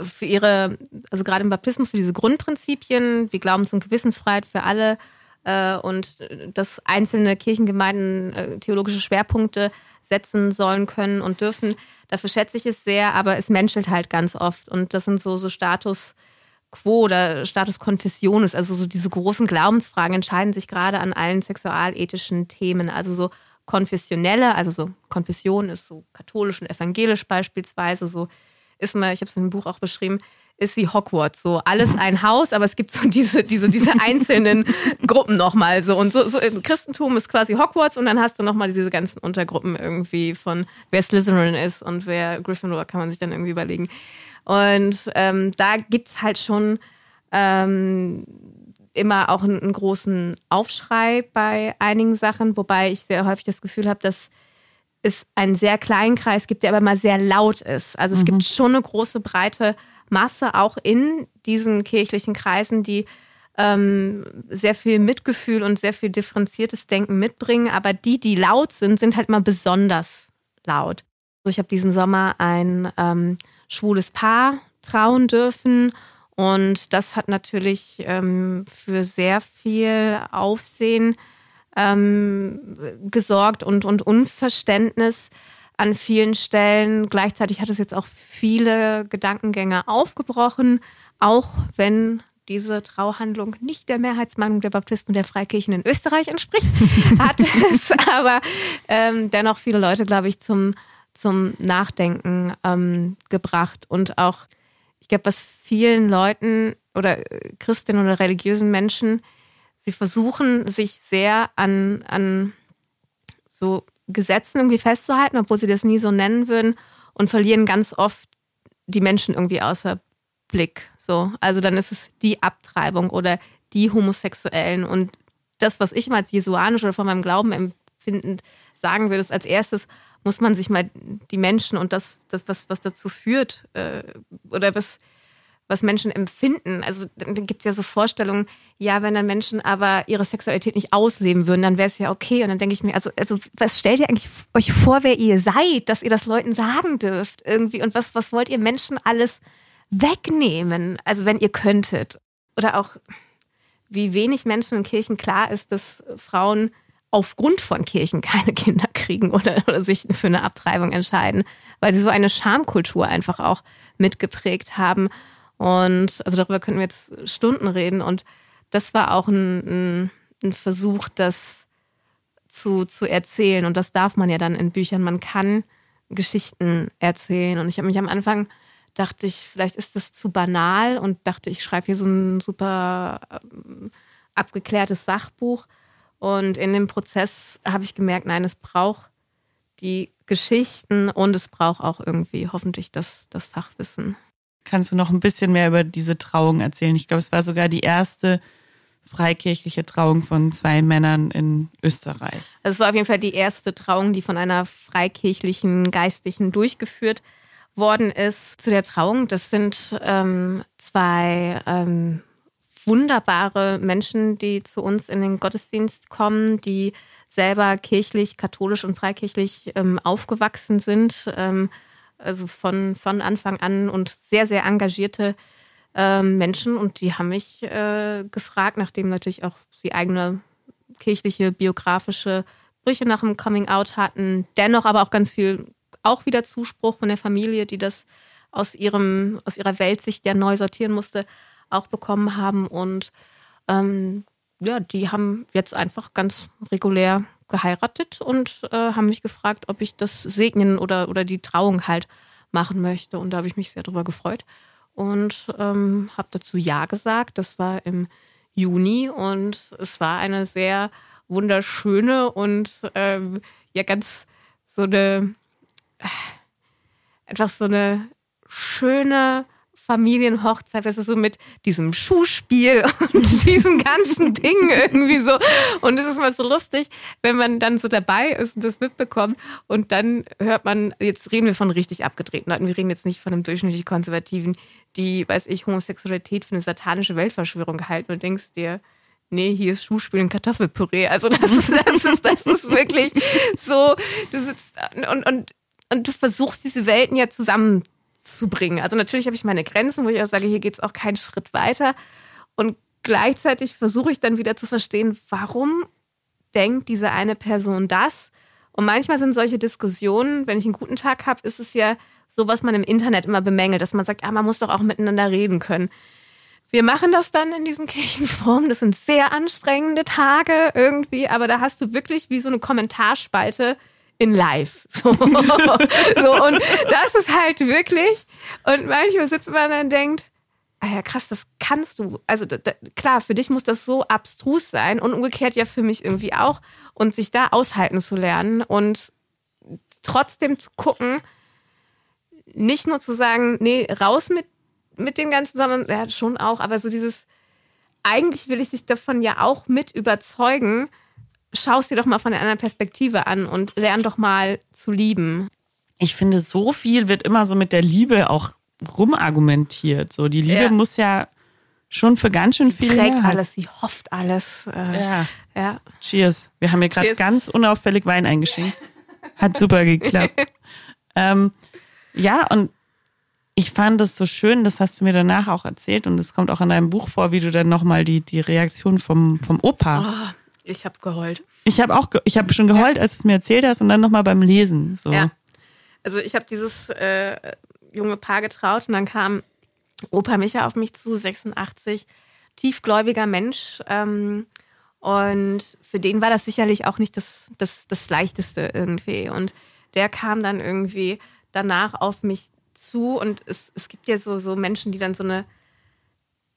für ihre, also gerade im Baptismus, für diese Grundprinzipien wie Glaubens- und Gewissensfreiheit für alle und dass einzelne Kirchengemeinden äh, theologische Schwerpunkte setzen sollen können und dürfen. Dafür schätze ich es sehr, aber es menschelt halt ganz oft. Und das sind so, so Status quo oder Status Confessionis, also so diese großen Glaubensfragen entscheiden sich gerade an allen sexualethischen Themen. Also so konfessionelle, also so Konfession ist so katholisch und evangelisch beispielsweise, so ist mal, ich habe es in dem Buch auch beschrieben, ist wie Hogwarts. So alles ein Haus, aber es gibt so diese, diese, diese [laughs] einzelnen Gruppen nochmal. So. Und so, so im Christentum ist quasi Hogwarts und dann hast du nochmal diese ganzen Untergruppen irgendwie von wer Slytherin ist und wer Gryffindor, kann man sich dann irgendwie überlegen. Und ähm, da gibt es halt schon ähm, immer auch einen, einen, großen Aufschrei bei einigen Sachen, wobei ich sehr häufig das Gefühl habe, dass es einen sehr kleinen Kreis gibt, der aber mal sehr laut ist. Also es mhm. gibt schon eine große, breite Masse auch in diesen kirchlichen Kreisen, die ähm, sehr viel Mitgefühl und sehr viel differenziertes Denken mitbringen. Aber die, die laut sind, sind halt mal besonders laut. Also ich habe diesen Sommer ein ähm, schwules Paar trauen dürfen. Und das hat natürlich ähm, für sehr viel Aufsehen ähm, gesorgt und, und Unverständnis an vielen Stellen. Gleichzeitig hat es jetzt auch viele Gedankengänge aufgebrochen, auch wenn diese Trauhandlung nicht der Mehrheitsmeinung der Baptisten und der Freikirchen in Österreich entspricht, [laughs] hat es aber ähm, dennoch viele Leute, glaube ich, zum, zum Nachdenken ähm, gebracht. Und auch, ich glaube, was vielen Leuten oder Christinnen oder religiösen Menschen sie versuchen, sich sehr an, an so Gesetzen irgendwie festzuhalten, obwohl sie das nie so nennen würden und verlieren ganz oft die Menschen irgendwie außer Blick. So, also dann ist es die Abtreibung oder die Homosexuellen und das, was ich mal als jesuanisch oder von meinem Glauben empfindend sagen würde, ist als erstes muss man sich mal die Menschen und das, das was, was dazu führt äh, oder was was Menschen empfinden. Also dann gibt es ja so Vorstellungen, ja, wenn dann Menschen aber ihre Sexualität nicht ausleben würden, dann wäre es ja okay. Und dann denke ich mir, also, also was stellt ihr eigentlich euch vor, wer ihr seid, dass ihr das Leuten sagen dürft irgendwie? Und was, was wollt ihr Menschen alles wegnehmen? Also wenn ihr könntet. Oder auch, wie wenig Menschen in Kirchen klar ist, dass Frauen aufgrund von Kirchen keine [laughs] Kinder kriegen oder, oder, sich für eine Abtreibung entscheiden, weil sie so eine Schamkultur einfach auch mitgeprägt haben. Und also darüber könnten wir jetzt Stunden reden. Und das war auch ein, ein, ein Versuch, das zu, zu erzählen. Und das darf man ja dann in Büchern. Man kann Geschichten erzählen. Und ich habe mich am Anfang dachte ich, vielleicht ist das zu banal und dachte, ich schreibe hier so ein super ähm, abgeklärtes Sachbuch. Und in dem Prozess habe ich gemerkt, nein, es braucht die Geschichten und es braucht auch irgendwie hoffentlich das, das Fachwissen. Kannst du noch ein bisschen mehr über diese Trauung erzählen? Ich glaube, es war sogar die erste freikirchliche Trauung von zwei Männern in Österreich. Also es war auf jeden Fall die erste Trauung, die von einer freikirchlichen Geistlichen durchgeführt worden ist. Zu der Trauung, das sind ähm, zwei ähm, wunderbare Menschen, die zu uns in den Gottesdienst kommen, die selber kirchlich, katholisch und freikirchlich ähm, aufgewachsen sind. Also von, von Anfang an und sehr, sehr engagierte ähm, Menschen. Und die haben mich äh, gefragt, nachdem natürlich auch sie eigene kirchliche, biografische Brüche nach dem Coming Out hatten, dennoch aber auch ganz viel, auch wieder Zuspruch von der Familie, die das aus, ihrem, aus ihrer Weltsicht ja neu sortieren musste, auch bekommen haben. Und ähm, ja, die haben jetzt einfach ganz regulär geheiratet und äh, haben mich gefragt, ob ich das segnen oder, oder die Trauung halt machen möchte. Und da habe ich mich sehr darüber gefreut und ähm, habe dazu Ja gesagt. Das war im Juni und es war eine sehr wunderschöne und ähm, ja ganz so eine äh, einfach so eine schöne Familienhochzeit, das ist so mit diesem Schuhspiel [laughs] und diesen ganzen [laughs] Dingen irgendwie so. Und es ist mal so lustig, wenn man dann so dabei ist und das mitbekommt und dann hört man, jetzt reden wir von richtig abgedrehten Leuten, wir reden jetzt nicht von einem durchschnittlich Konservativen, die, weiß ich, Homosexualität für eine satanische Weltverschwörung halten und denkst dir, nee, hier ist Schuhspiel und Kartoffelpüree. Also das ist, das ist, das ist wirklich so, du sitzt und, und, und du versuchst diese Welten ja zusammen zu bringen. Also natürlich habe ich meine Grenzen, wo ich auch sage, hier geht es auch keinen Schritt weiter. Und gleichzeitig versuche ich dann wieder zu verstehen, warum denkt diese eine Person das? Und manchmal sind solche Diskussionen, wenn ich einen guten Tag habe, ist es ja so, was man im Internet immer bemängelt, dass man sagt, ja, man muss doch auch miteinander reden können. Wir machen das dann in diesen [laughs] Kirchenformen. Das sind sehr anstrengende Tage irgendwie, aber da hast du wirklich wie so eine Kommentarspalte in live. [laughs] So. so, und das ist halt wirklich, und manchmal sitzt man dann und denkt, ah ja, krass, das kannst du. Also da, da, klar, für dich muss das so abstrus sein und umgekehrt ja für mich irgendwie auch. Und sich da aushalten zu lernen und trotzdem zu gucken, nicht nur zu sagen, nee, raus mit, mit dem Ganzen, sondern ja, schon auch, aber so dieses, eigentlich will ich dich davon ja auch mit überzeugen, schaust dir doch mal von einer anderen Perspektive an und lern doch mal zu lieben. Ich finde, so viel wird immer so mit der Liebe auch rumargumentiert. So, die Liebe ja. muss ja schon für ganz schön viel. Sie trägt her. alles, sie hofft alles. Äh, ja. ja. Cheers. Wir haben hier gerade ganz unauffällig Wein eingeschenkt. Hat super geklappt. [laughs] ähm, ja, und ich fand das so schön, das hast du mir danach auch erzählt und es kommt auch in deinem Buch vor, wie du dann nochmal die, die Reaktion vom, vom Opa oh ich habe geheult. Ich habe auch, ich habe schon geheult, ja. als du es mir erzählt hast und dann nochmal beim Lesen. So. Ja. Also ich habe dieses äh, junge Paar getraut und dann kam Opa Micha auf mich zu, 86, tiefgläubiger Mensch. Ähm, und für den war das sicherlich auch nicht das, das, das Leichteste irgendwie. Und der kam dann irgendwie danach auf mich zu und es, es gibt ja so, so Menschen, die dann so eine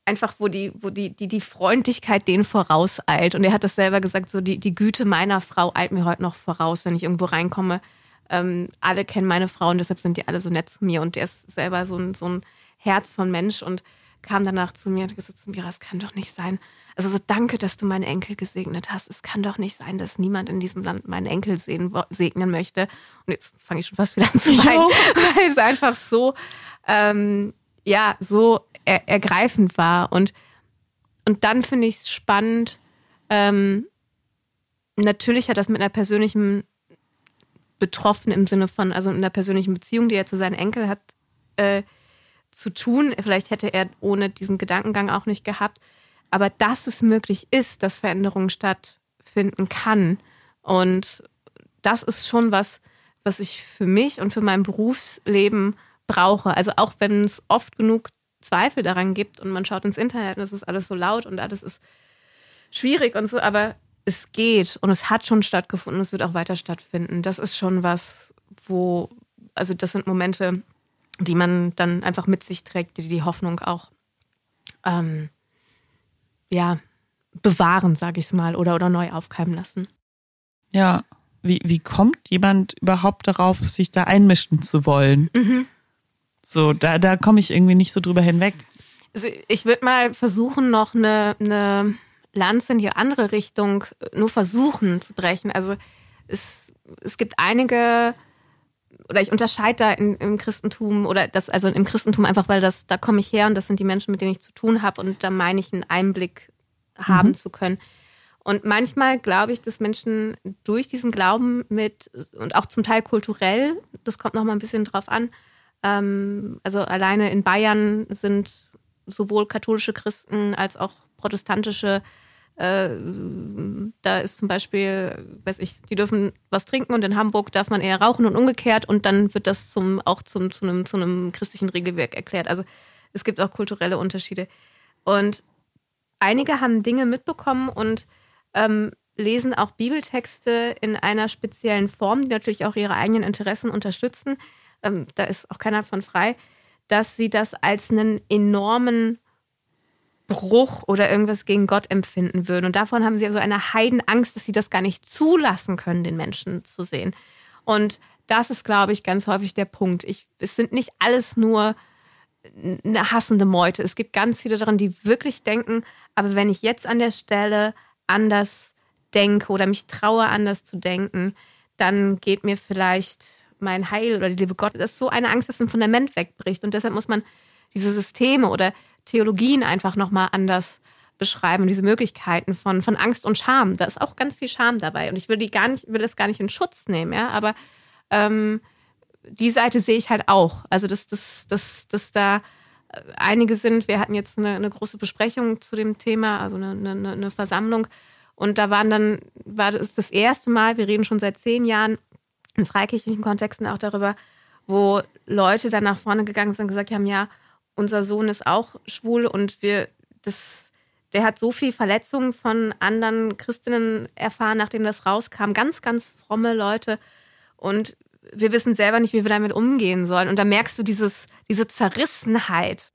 einfach, wo die, wo die, die, die Freundlichkeit denen vorauseilt. Und er hat das selber gesagt, so die, die Güte meiner Frau eilt mir heute noch voraus, wenn ich irgendwo reinkomme. Ähm, alle kennen meine Frau und deshalb sind die alle so nett zu mir. Und der ist selber so ein, so ein Herz von Mensch und kam danach zu mir und hat gesagt zu mir, das kann doch nicht sein. Also so danke, dass du meinen Enkel gesegnet hast. Es kann doch nicht sein, dass niemand in diesem Land meinen Enkel sehen, segnen möchte. Und jetzt fange ich schon fast wieder an zu weinen, [laughs] weil es einfach so, ähm, ja, so er, ergreifend war. Und, und dann finde ich es spannend, ähm, natürlich hat das mit einer persönlichen Betroffen im Sinne von, also in einer persönlichen Beziehung, die er zu seinen Enkel hat, äh, zu tun. Vielleicht hätte er ohne diesen Gedankengang auch nicht gehabt. Aber dass es möglich ist, dass Veränderung stattfinden kann. Und das ist schon was, was ich für mich und für mein Berufsleben brauche. Also auch wenn es oft genug Zweifel daran gibt und man schaut ins Internet und es ist alles so laut und alles ist schwierig und so, aber es geht und es hat schon stattgefunden, es wird auch weiter stattfinden. Das ist schon was, wo, also das sind Momente, die man dann einfach mit sich trägt, die die Hoffnung auch, ähm, ja, bewahren, sage ich es mal, oder, oder neu aufkeimen lassen. Ja, wie, wie kommt jemand überhaupt darauf, sich da einmischen zu wollen? Mhm. So, da, da komme ich irgendwie nicht so drüber hinweg. Also ich würde mal versuchen, noch eine, eine Lanze in die andere Richtung nur versuchen zu brechen. Also es, es gibt einige, oder ich unterscheide da in, im Christentum oder das, also im Christentum einfach, weil das, da komme ich her und das sind die Menschen, mit denen ich zu tun habe und da meine ich einen Einblick haben mhm. zu können. Und manchmal glaube ich, dass Menschen durch diesen Glauben mit und auch zum Teil kulturell, das kommt noch mal ein bisschen drauf an, ähm, also alleine in Bayern sind sowohl katholische Christen als auch protestantische äh, da ist zum Beispiel, weiß ich, die dürfen was trinken und in Hamburg darf man eher rauchen und umgekehrt und dann wird das zum, auch zum, zu, einem, zu einem christlichen Regelwerk erklärt. Also es gibt auch kulturelle Unterschiede. Und einige haben Dinge mitbekommen und ähm, lesen auch Bibeltexte in einer speziellen Form, die natürlich auch ihre eigenen Interessen unterstützen. Ähm, da ist auch keiner von frei, dass sie das als einen enormen Bruch oder irgendwas gegen Gott empfinden würden. Und davon haben sie so eine Heidenangst, dass sie das gar nicht zulassen können, den Menschen zu sehen. Und das ist, glaube ich, ganz häufig der Punkt. Ich, es sind nicht alles nur eine hassende Meute. Es gibt ganz viele daran, die wirklich denken, aber wenn ich jetzt an der Stelle anders denke oder mich traue, anders zu denken, dann geht mir vielleicht mein Heil oder die Liebe Gott. Das ist so eine Angst, dass ein Fundament wegbricht. Und deshalb muss man diese Systeme oder Theologien einfach nochmal anders beschreiben, diese Möglichkeiten von, von Angst und Scham. Da ist auch ganz viel Scham dabei. Und ich will die gar nicht, will das gar nicht in Schutz nehmen, ja, aber ähm, die Seite sehe ich halt auch. Also, dass, dass, dass, dass da äh, einige sind, wir hatten jetzt eine, eine große Besprechung zu dem Thema, also eine, eine, eine Versammlung. Und da waren dann, war das das erste Mal, wir reden schon seit zehn Jahren in freikirchlichen Kontexten auch darüber, wo Leute dann nach vorne gegangen sind und gesagt haben, ja, unser Sohn ist auch schwul und wir, das, der hat so viel Verletzungen von anderen Christinnen erfahren, nachdem das rauskam. Ganz, ganz fromme Leute. Und wir wissen selber nicht, wie wir damit umgehen sollen. Und da merkst du dieses, diese Zerrissenheit,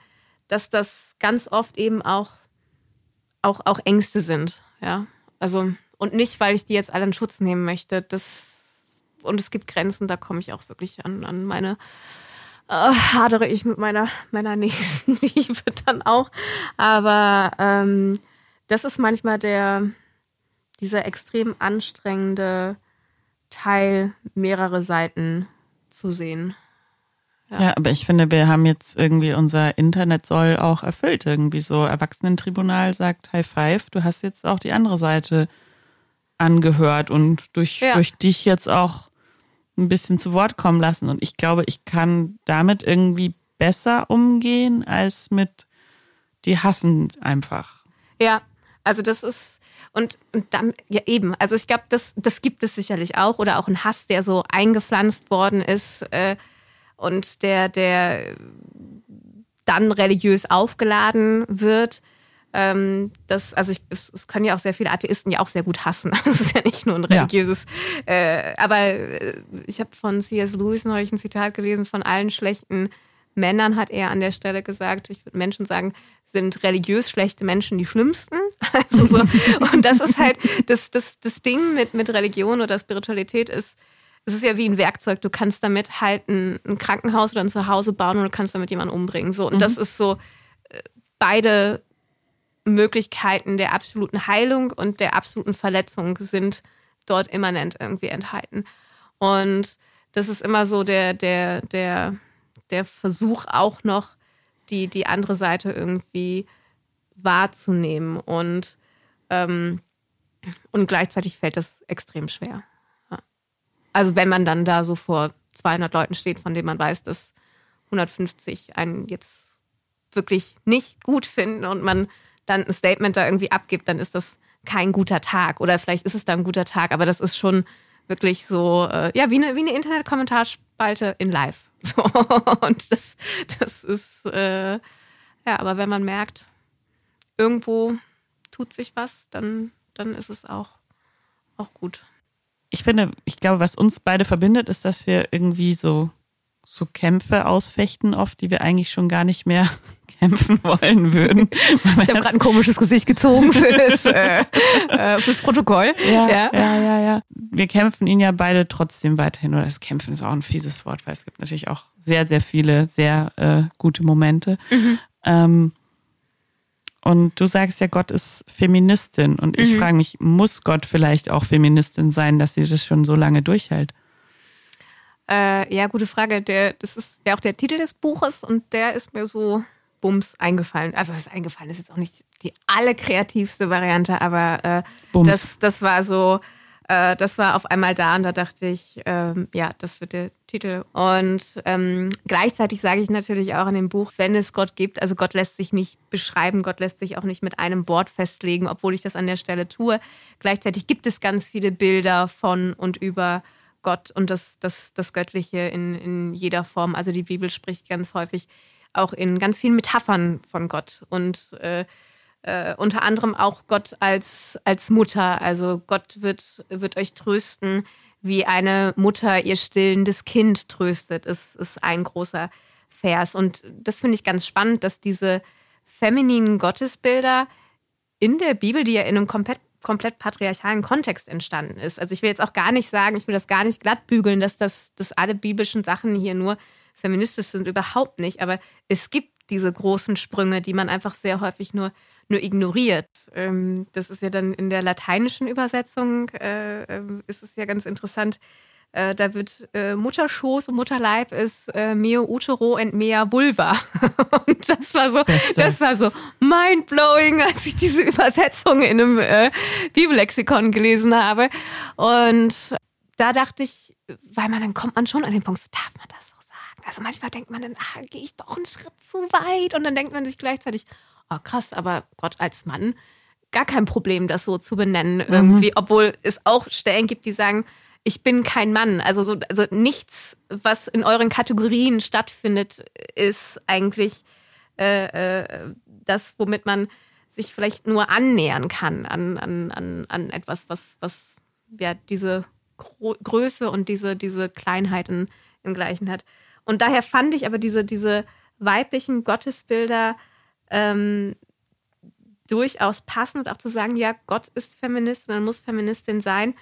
dass das ganz oft eben auch, auch, auch Ängste sind. Ja, also, und nicht, weil ich die jetzt alle in Schutz nehmen möchte. Das, und es gibt Grenzen, da komme ich auch wirklich an, an meine äh, hadere ich mit meiner, meiner [laughs] nächsten Liebe dann auch. Aber ähm, das ist manchmal der, dieser extrem anstrengende Teil, mehrere Seiten zu sehen. Ja. ja. aber ich finde, wir haben jetzt irgendwie unser Internet soll auch erfüllt. Irgendwie so Erwachsenentribunal sagt High Five, du hast jetzt auch die andere Seite angehört und durch, ja. durch dich jetzt auch ein bisschen zu Wort kommen lassen. Und ich glaube, ich kann damit irgendwie besser umgehen als mit die hassen einfach. Ja, also das ist und, und dann ja eben, also ich glaube, das das gibt es sicherlich auch oder auch ein Hass, der so eingepflanzt worden ist äh, und der der dann religiös aufgeladen wird. Ähm, das, also ich, es, es, können ja auch sehr viele Atheisten ja auch sehr gut hassen. [laughs] Das ist ja nicht nur ein religiöses. Ja. Äh, aber äh, ich habe von C.S. Lewis neulich ein Zitat gelesen, von allen schlechten Männern hat er an der Stelle gesagt, ich würde Menschen sagen, sind religiös schlechte Menschen die schlimmsten. [laughs] Also so, und das ist halt das, das, das Ding mit, mit Religion oder Spiritualität ist, es ist ja wie ein Werkzeug. Du kannst damit halt ein, ein Krankenhaus oder ein Zuhause bauen und du kannst damit jemanden umbringen. So, und mhm. das ist so äh, beide Möglichkeiten der absoluten Heilung und der absoluten Verletzung sind dort immanent irgendwie enthalten. Und das ist immer so der, der, der, der Versuch auch noch, die, die andere Seite irgendwie wahrzunehmen. Und, ähm, und gleichzeitig fällt das extrem schwer. Also wenn man dann da so vor 200 Leuten steht, von denen man weiß, dass 150 einen jetzt wirklich nicht gut finden und man dann ein Statement da irgendwie abgibt, dann ist das kein guter Tag. Oder vielleicht ist es da ein guter Tag, aber das ist schon wirklich so, äh, ja, wie eine, wie eine Internet-Kommentarspalte in live. [laughs] So, und das, das ist, äh, ja, aber wenn man merkt, irgendwo tut sich was, dann, dann ist es auch, auch gut. Ich finde, ich glaube, was uns beide verbindet, ist, dass wir irgendwie so so Kämpfe ausfechten, oft, die wir eigentlich schon gar nicht mehr [laughs] kämpfen wollen würden. Ich habe gerade ein komisches Gesicht gezogen fürs, [laughs] äh, äh, fürs Protokoll. Ja, ja, ja, ja, ja. Wir kämpfen ihn ja beide trotzdem weiterhin. Oder das Kämpfen ist auch ein fieses Wort, weil es gibt natürlich auch sehr, sehr viele sehr äh, gute Momente. Mhm. Ähm, und du sagst ja, Gott ist Feministin. Und ich mhm. frage mich, muss Gott vielleicht auch Feministin sein, dass sie das schon so lange durchhält? Äh, ja, gute Frage. Der, das ist ja auch der Titel des Buches und der ist mir so Bums eingefallen. Also es ist eingefallen, das ist jetzt auch nicht die allerkreativste Variante, aber äh, das, das war so, äh, das war auf einmal da und da dachte ich, ähm, ja, das wird der Titel. Und ähm, gleichzeitig sage ich natürlich auch in dem Buch, wenn es Gott gibt, also Gott lässt sich nicht beschreiben, Gott lässt sich auch nicht mit einem Wort festlegen, obwohl ich das an der Stelle tue. Gleichzeitig gibt es ganz viele Bilder von und über Gott und das, das, das Göttliche in, in jeder Form. Also die Bibel spricht ganz häufig auch in ganz vielen Metaphern von Gott und äh, äh, unter anderem auch Gott als, als Mutter. Also Gott wird, wird euch trösten, wie eine Mutter ihr stillendes Kind tröstet, ist, ist ein großer Vers. Und das finde ich ganz spannend, dass diese femininen Gottesbilder in der Bibel, die ja in einem komplett, komplett patriarchalen Kontext entstanden ist. Also ich will jetzt auch gar nicht sagen, ich will das gar nicht glatt bügeln, dass das dass alle biblischen Sachen hier nur feministisch sind, überhaupt nicht. Aber es gibt diese großen Sprünge, die man einfach sehr häufig nur, nur ignoriert. Ähm, das ist ja dann in der lateinischen Übersetzung, äh, ähm, ist es ja ganz interessant. Äh, da wird äh, Mutterschoß und Mutterleib ist äh, meo utero and mea vulva. [laughs] und das war so, Beste. das war so mindblowing, als ich diese Übersetzung in einem äh, Bibellexikon gelesen habe. Und da dachte ich, weil man dann kommt man schon an den Punkt, so darf man das also manchmal denkt man dann, ah, gehe ich doch einen Schritt zu weit und dann denkt man sich gleichzeitig, oh krass, aber Gott als Mann, gar kein Problem, das so zu benennen mhm. irgendwie, obwohl es auch Stellen gibt, die sagen, ich bin kein Mann. Also, so, also nichts, was in euren Kategorien stattfindet, ist eigentlich äh, äh, das, womit man sich vielleicht nur annähern kann an, an, an, an etwas, was, was ja diese Gro Größe und diese, diese Kleinheiten im Gleichen hat. Und daher fand ich aber diese, diese weiblichen Gottesbilder ähm, durchaus passend, auch zu sagen, ja, Gott ist Feminist, man muss Feministin sein.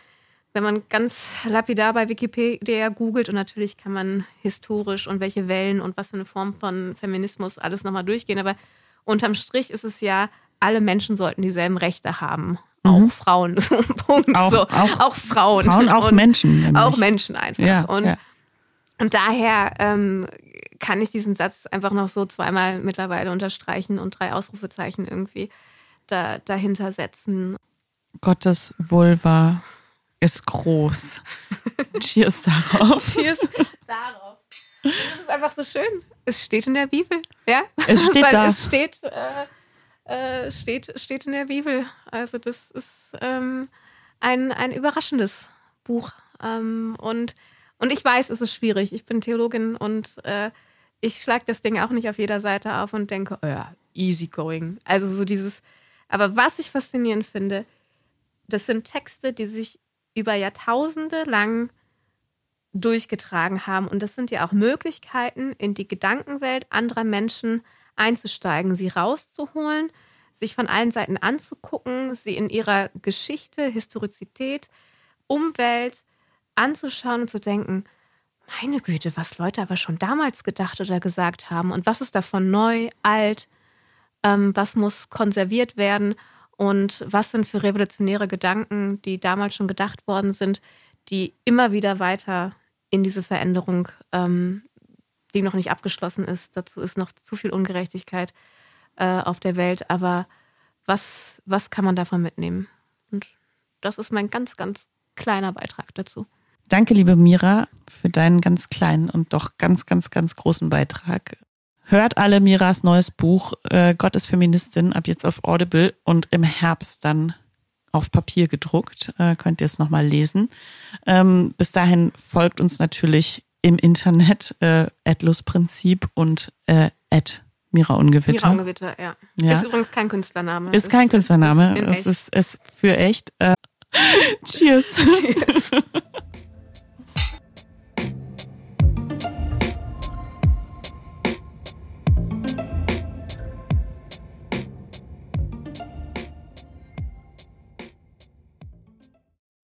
Wenn man ganz lapidar bei Wikipedia googelt und natürlich kann man historisch und welche Wellen und was für eine Form von Feminismus alles nochmal durchgehen, aber unterm Strich ist es ja, alle Menschen sollten dieselben Rechte haben. Mhm. Auch Frauen. [laughs] So, Punkt. Auch, so. auch, auch Frauen. Frauen, auch Menschen. Nämlich. Auch Menschen einfach. Ja, und ja. Und daher ähm, kann ich diesen Satz einfach noch so zweimal mittlerweile unterstreichen und drei Ausrufezeichen irgendwie da, dahinter setzen. Gottes Vulva ist groß. [laughs] Cheers darauf. Cheers darauf. Das ist einfach so schön. Es steht in der Bibel, ja? Es steht [laughs] da. Es steht, äh, äh, steht, steht in der Bibel. Also das ist ähm, ein, ein überraschendes Buch. Ähm, und und ich weiß, es ist schwierig. Ich bin Theologin und äh, ich schlage das Ding auch nicht auf jeder Seite auf und denke, oh ja, easy going. Also so dieses. Aber was ich faszinierend finde, das sind Texte, die sich über Jahrtausende lang durchgetragen haben. Und das sind ja auch Möglichkeiten, in die Gedankenwelt anderer Menschen einzusteigen, sie rauszuholen, sich von allen Seiten anzugucken, sie in ihrer Geschichte, Historizität, Umwelt, anzuschauen und zu denken, meine Güte, was Leute aber schon damals gedacht oder gesagt haben und was ist davon neu, alt, ähm, was muss konserviert werden und was sind für revolutionäre Gedanken, die damals schon gedacht worden sind, die immer wieder weiter in diese Veränderung, ähm, die noch nicht abgeschlossen ist. Dazu ist noch zu viel Ungerechtigkeit äh, auf der Welt. Aber was, was kann man davon mitnehmen? Und das ist mein ganz, ganz kleiner Beitrag dazu. Danke, liebe Mira, für deinen ganz kleinen und doch ganz, ganz, ganz großen Beitrag. Hört alle Miras neues Buch äh, Gott ist Feministin ab jetzt auf Audible und im Herbst dann auf Papier gedruckt. Äh, könnt ihr es nochmal lesen. Ähm, bis dahin folgt uns natürlich im Internet äh, Prinzip und äh, Mira Ungewitter. Mira Ungewitter, ja. ja. Ist übrigens kein Künstlername. Ist kein Künstlername. Ist, ist, es ist, ist für echt. Äh, [laughs] Cheers. Cheers. [laughs]